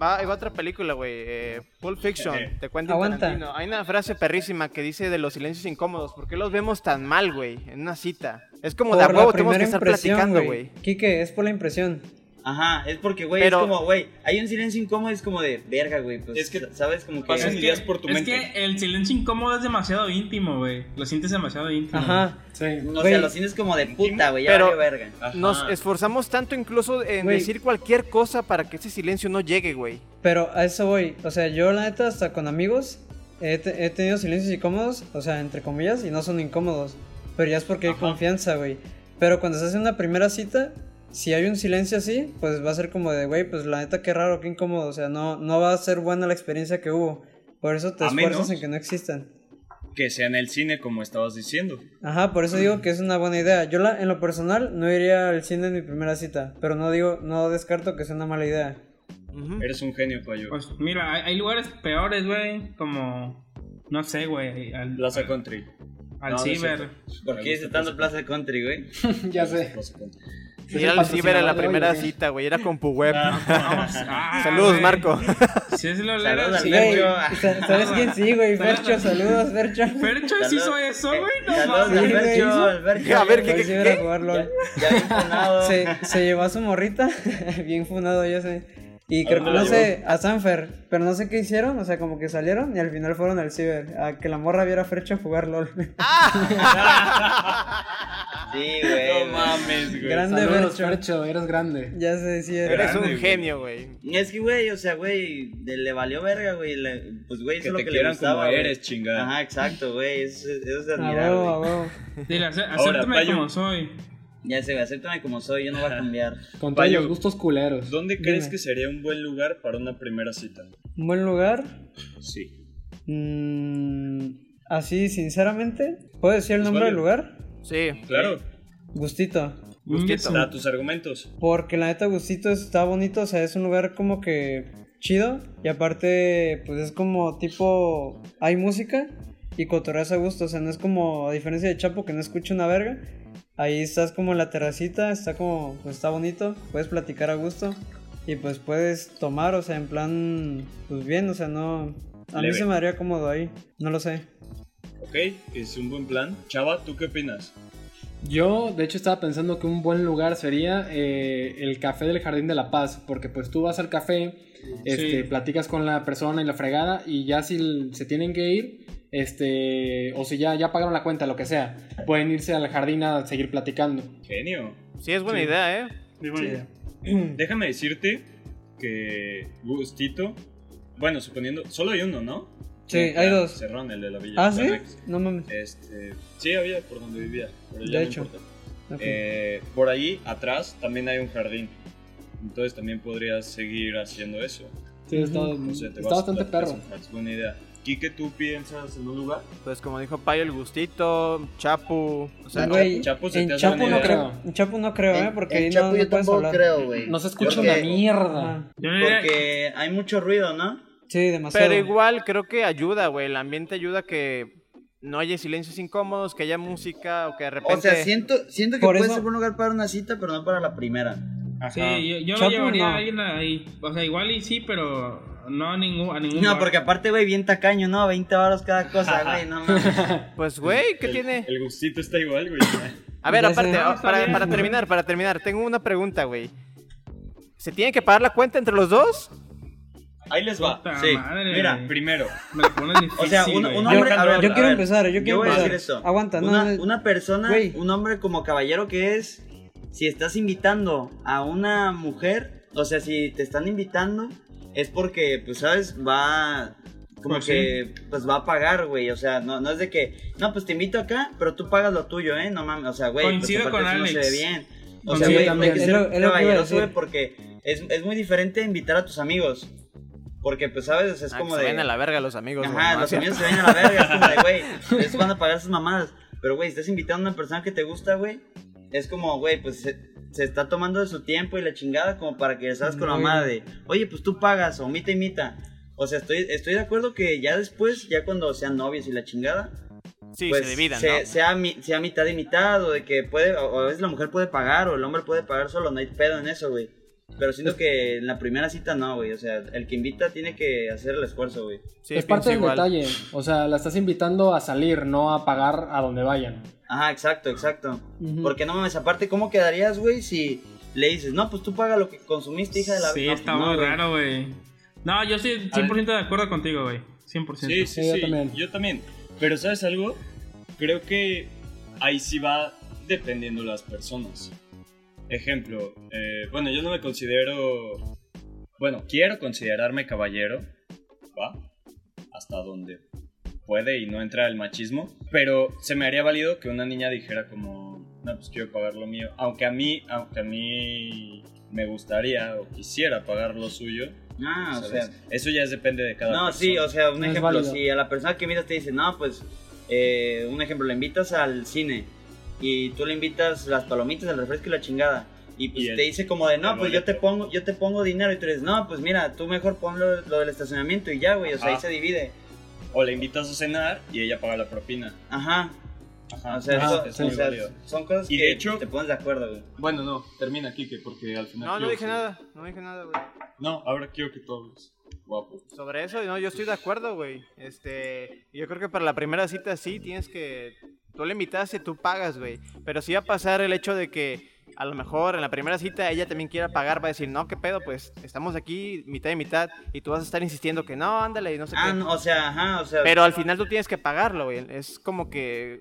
va, hay otra película, güey, eh, Pulp Fiction, te cuento Aguanta. Tarantino. Hay una frase perrísima que dice de los silencios incómodos. ¿Por qué los vemos tan mal, güey, en una cita? Es como de a por huevo la tenemos que estar platicando, güey. Quique, es por la impresión. Ajá, es porque güey, Pero- es como güey, hay un silencio incómodo es como de verga, güey, pues Es que sabes como que pasan Es ideas por tu es mente. que el silencio incómodo es demasiado íntimo, güey. Lo sientes demasiado íntimo. Ajá. Sí. o sea, lo sientes como de puta, güey, ya Pero- verga. Ajá. Nos esforzamos tanto incluso en decir cualquier cosa para que ese silencio no llegue, güey. Pero a eso voy. O sea, yo la neta hasta con amigos he, te- he tenido silencios incómodos, o sea, entre comillas, y no son incómodos. Pero ya es porque hay confianza, güey. Pero cuando se hace una primera cita, si hay un silencio así, pues va a ser como de, güey, pues la neta qué raro, qué incómodo. O sea, no, no va a ser buena la experiencia que hubo. Por eso te A esfuerzas menos- en que no existan. Que sea en el cine, como estabas diciendo. Ajá, por eso digo que es una buena idea. Yo la, en lo personal no iría al cine en mi primera cita, pero no digo, no descarto que sea una mala idea. Eres un genio, payo. Pues mira, hay, hay lugares peores, güey. Como. No sé, güey. Al, Plaza Country. Al No, no ciber. cierto. ¿Por qué dice tanto Plaza Country, güey? ya sé. Es Ir el al ciber en la hoy, primera cita, güey. Era con Puweb. Vamos. Ah, Saludos, güey. Marco. Si es lo Saludos al sí, Fercho. sa- ¿sabes quién sí, güey? Fercho, saludos, Fercho. Fercho sí hizo eso, güey. No Saludos. Sí, Fercho, Fercho. A ver, ¿qué, Hoy qué, sí qué? Ya, ya bien funado. Se, se llevó a su morrita, bien funado, ya sé. Y creo que, no sé, a Sanfer, pero no sé qué hicieron, o sea, como que salieron y al final fueron al ciber, a que la morra viera a Fercho jugar LOL. Sí, güey. No mames, güey. Grande Saludos, Fercho. Fercho, eres grande. Ya se decía. Eres Grande, un genio, güey. Es que, güey, o sea, güey, le valió verga, güey. Pues, güey, eso es lo que le gustaba, como eres, chingada. Ajá, exacto, güey. Eso, eso es de A admirar, güey. Dile, acéptame como soy. Ya sé, güey, acéptame como soy, yo no voy a cambiar. Con todos Payo, los gustos culeros. ¿Dónde crees que sería un buen lugar para una primera cita? Un buen lugar. Sí. mm, así, sinceramente, ¿puedo decir el nombre vale. del lugar? Sí. Claro. Gustito. Gustito. Da tus argumentos. Porque la neta Gustito está bonito, o sea, es un lugar como que chido. Y aparte, pues es como tipo, hay música y cotorreas a gusto. O sea, no es como, a diferencia de Chapo, que no escucha una verga. Ahí estás como en la terracita, está como, pues está bonito, puedes platicar a gusto. Y pues puedes tomar, o sea, en plan, pues bien, o sea, no... A mí Leve. se me haría cómodo ahí, no lo sé. Ok, es un buen plan. Chava, ¿tú qué opinas? Yo, de hecho, estaba pensando que un buen lugar sería eh, el café del Jardín de la Paz, porque pues tú vas al café, este, Sí. platicas con la persona y la fregada, y ya si se tienen que ir, este, o si ya, ya pagaron la cuenta, lo que sea, pueden irse al jardín a seguir platicando. Genio. Sí, es buena Sí. idea, ¿eh? Muy buena idea. Déjame decirte que Gustito, bueno, suponiendo, solo hay uno, ¿no? Sí, hay dos. Cerrón, el de la villa. ¿Ah, sí? Ferrex. No mames. Este, sí, había por donde vivía, pero ya De no hecho. Eh, por ahí atrás también hay un jardín. Entonces también podrías seguir haciendo eso. Sí, está, O sea, te está bastante perro. Hats, buena idea. Quique, ¿tú piensas en un lugar? Pues como dijo Payo, el gustito, Chapu. O sea, Güey, Chapo se en te hace Chapo buena no idea. creo. En Chapo no creo, ¿eh? Porque en ahí Chapo no, no yo puedes tampoco hablar. creo, güey. No se escucha Porque- una mierda. Ajá. No Porque hay mucho ruido, ¿no? Sí, demasiado. pero igual creo que ayuda, güey. El ambiente ayuda a que no haya silencios incómodos, que haya música o que de repente... O sea, siento, siento que Por puede eso- ser un lugar para una cita, pero no para la primera. Sí, yo, yo Chapo, lo llevaría no. a alguien ahí. O sea, igual y sí, pero no a ningún, a ningún No, bar. porque aparte, güey, bien tacaño, ¿no? 20 baros cada cosa, güey, no mames. Pues, güey, ¿qué el, tiene? El Gustito está igual, güey. A ver, aparte, ah, para, bien. para terminar, para terminar, tengo una pregunta, güey. ¿Se tiene que pagar la cuenta entre los dos? Ahí les va. Puta Sí, madre, Mira, primero, Me difícil, O sea, un, güey. un Yo- hombre. a ver, yo a quiero ver, empezar, yo quiero voy a empezar. decir esto. Aguanta, no, una, no. una persona, un hombre como caballero que es, si estás invitando a una mujer, o sea, si te están invitando, es porque, pues, ¿sabes? Va. Como Pues que, pues va a pagar, güey. O sea, no, no es de que, no, pues te invito acá, pero tú pagas lo tuyo, ¿eh? No mames, o sea, güey, pues Coincido aparte con eso no se ve Alex. bien. O Coincido sea, güey, también. hay que Es ser lo- es lo que iba a caballeroso, güey, porque es, es muy diferente invitar a tus amigos. Porque, pues, ¿sabes? O sea, es Ah, como que se de... ven a la verga los amigos, güey, Ajá, los amigos se ven a la verga, es como de, güey, ellos van a pagar sus mamadas. Pero, güey, estás invitando a una persona que te gusta, güey, es como, güey, pues se, se está tomando de su tiempo y la chingada como para que salgas con la de, oye, pues tú pagas o mita y mita. O sea, estoy, estoy de acuerdo que ya después, ya cuando sean novios y la chingada, Sí, pues se dividan, se- ¿no? sea, mi- sea mitad y mitad, o de que puede, o o a veces la mujer puede pagar, o el hombre puede pagar solo, no hay pedo en eso, güey. Pero siento que en la primera cita no, güey. O sea, el que invita tiene que hacer el esfuerzo, güey. Sí, es parte del igual. detalle. O sea, la estás invitando a salir, no a pagar a donde vayan. Ajá, exacto, exacto. Porque no mames, aparte, ¿cómo quedarías, güey, si le dices, no, pues tú paga lo que consumiste, hija de la Sí, no, está no, muy güey. raro, güey. No, yo estoy 100% de acuerdo contigo, güey. 100%. Sí, sí, Sí, yo sí. también. Yo también. Pero ¿sabes algo? Creo que ahí sí va dependiendo las personas. Ejemplo, eh, bueno, yo no me considero... Bueno, quiero considerarme caballero, ¿va? Hasta donde puede y no entra el machismo. Pero se me haría válido que una niña dijera como, no, pues quiero pagar lo mío. Aunque a mí, aunque a mí me gustaría o quisiera pagar lo suyo. Ah, o ¿sabes? sea. Eso ya depende de cada No, persona. sí, o sea, un No ejemplo, si a la persona que invitas te dice, no, pues, eh, un ejemplo, le invitas al cine y tú le invitas las palomitas, el refresco y la chingada. Y pues Y el- te dice como de, no, pues yo te pongo, yo te pongo dinero y tú dices, no, pues mira, tú mejor pon lo, lo del estacionamiento y ya, güey, o sea, ahí se divide. O le invitas a cenar y ella paga la propina. Ajá. Ajá. O sea, Ah, eso- es o sea, son cosas Y que de hecho- te pones de acuerdo, güey. Bueno, no, termina Kike porque al final. No, no dije que- nada, no dije nada, güey. No, ahora quiero que tú hables. Guapo. Sobre eso, no, yo estoy de acuerdo, güey. Este, yo creo que para la primera cita sí tienes que. Tú le invitaste, tú pagas, güey. Pero sí va a pasar el hecho de que a lo mejor en la primera cita ella también quiera pagar, va a decir, no, qué pedo, pues estamos aquí mitad y mitad. Y tú vas a estar insistiendo que no, ándale, y no sé Ah, qué. no, o sea, ajá, o sea. Pero al final tú tienes que pagarlo, güey. Es como que.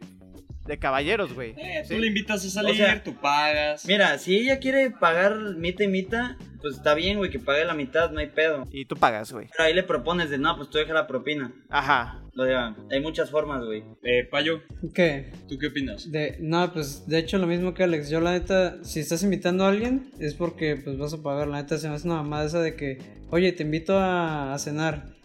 De caballeros, güey. Eh, ¿sí? Tú le invitas a salir, O sea, tú pagas. Mira, si ella quiere pagar mitad y mitad, pues está bien, güey, que pague la mitad, no hay pedo. Y tú pagas, güey. Pero ahí le propones de, no, pues tú deja la propina. Ajá. O sea, hay muchas formas, güey. Eh, Payo, ¿Qué? ¿tú qué opinas? De, no, pues de hecho lo mismo que Alex. Yo la neta, si estás invitando a alguien, es porque pues vas a pagar. La neta se me hace una mamada esa de que, oye, te invito a, a cenar.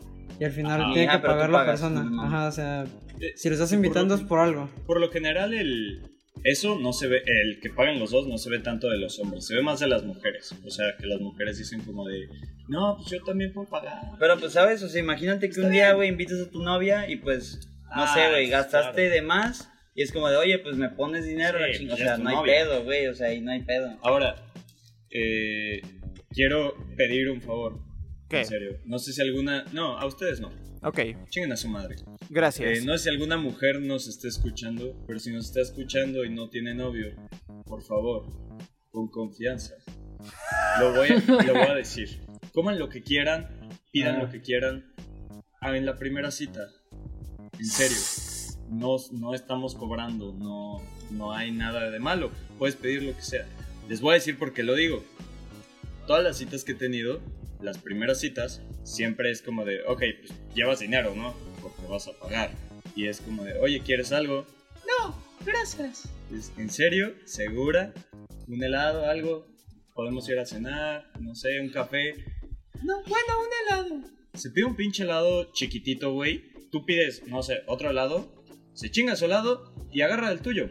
Y al final Ajá. tiene Ah, que pagar la persona. no. Ajá, o sea, Eh, si lo estás por invitando lo- es por algo. Por lo general, el. Eso no se ve, el que pagan los dos no se ve tanto de los hombres, se ve más de las mujeres. O sea, que las mujeres dicen como de, no, pues yo también puedo pagar. Pero pues, ¿sabes? O sea, imagínate que un día, güey, invitas a tu novia y pues, no Ah, sé, güey, sí, gastaste claro. de más. Y es como de, oye, pues me pones dinero, Sí, O pues, ya sea, no hay novia. pedo, güey, o sea, ahí no hay pedo. Ahora, eh, quiero pedir un favor. ¿Qué? En serio. No sé si alguna. No, a ustedes no. Ok, Chinguen a su madre. gracias. Eh, no sé si alguna mujer nos esté escuchando, pero si nos está escuchando y no tiene novio, por favor, con confianza. Lo voy a, lo voy a decir. Coman lo que quieran, pidan Ah. lo que quieran. Ah, en la primera cita. En serio. No, no estamos cobrando, no, no hay nada de malo. Puedes pedir lo que sea. Les voy a decir por qué lo digo. Todas las citas que he tenido, las primeras citas, siempre es como de, ok, pues llevas dinero, ¿no? Porque vas a pagar. Y es como de, oye, ¿quieres algo? No, gracias. ¿En serio? ¿Segura? ¿Un helado? ¿Algo? ¿Podemos ir a cenar? No sé, un café. No, bueno, un helado. Se pide un pinche helado chiquitito, güey. Tú pides, no sé, otro helado. Se chinga su helado y agarra el tuyo.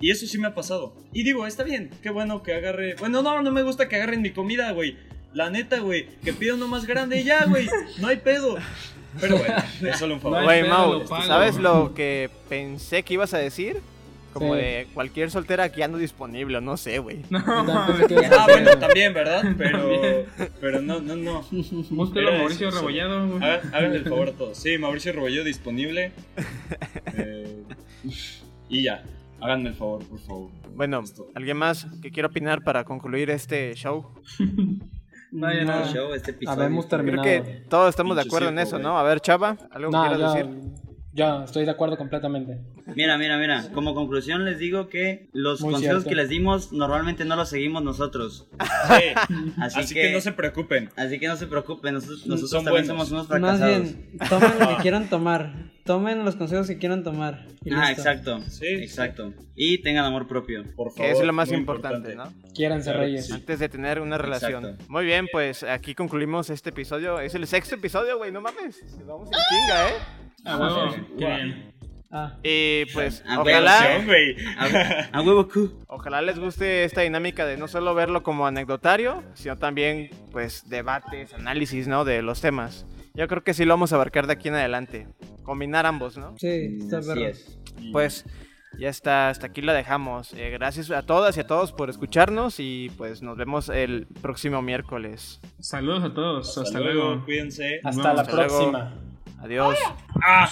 Y eso sí me ha pasado. Y digo, está bien, qué bueno que agarre. Bueno, no, no me gusta que agarren mi comida, güey. La neta, güey, que pida uno más grande y ya, güey. No hay pedo. Pero bueno, es solo un favor. No Güey, pedo, Mau, lo pago. ¿sabes lo que pensé que ibas a decir? Como Sí. de cualquier soltera que ando disponible, o no sé, güey. No, Ah, bueno, también, ¿verdad? Pero, pero no, no, no. Búsquelo Era Mauricio eso, Rebollado, güey. Háganle el favor a todos. Sí, Mauricio Rebollo disponible. Eh, y ya, háganme el favor, por favor. Bueno. ¿alguien más que quiera opinar para concluir este show? No, ya No. Show, este episodio. Habemos Creo terminado. que todos estamos de acuerdo en eso. ¿no? A ver, Chava, ¿algo que No, quieras ya, decir? ya, estoy de acuerdo completamente. Mira, mira, mira. Como conclusión les digo que los Muy consejos cierto. que les dimos normalmente no los seguimos nosotros. Sí, Así, así que, que no se preocupen. así que no se preocupen. Nosotros, nosotros Son también buenos. somos unos Más fracasados. bien, tomen lo que quieran tomar. Tomen los consejos que quieran tomar. y Ah, listo. exacto. Sí, exacto. Y tengan amor propio. Por favor. Que es lo más importante, ¿no? Quiéranse Claro reyes. sí. Antes de tener una relación. Exacto. Muy bien, pues aquí concluimos este episodio. Es el sexto episodio, güey, no mames. Vamos en chinga, ¿eh? Ah, huevo, qué bien. Ah, Y pues, Ah, ojalá. A, a huevo, cu. ojalá les guste esta dinámica de no solo verlo como anecdotario, sino también, pues, debates, análisis, ¿no? De los temas. Yo creo que sí lo vamos a abarcar de aquí en adelante. Combinar ambos, ¿no? sí, está Así perro. es. Pues ya está, hasta aquí la dejamos. Eh, gracias a todas y a todos por escucharnos y pues nos vemos el próximo miércoles. Saludos a todos. Hasta, Hasta luego. luego, cuídense. Hasta la Hasta luego. próxima. Adiós. Ah.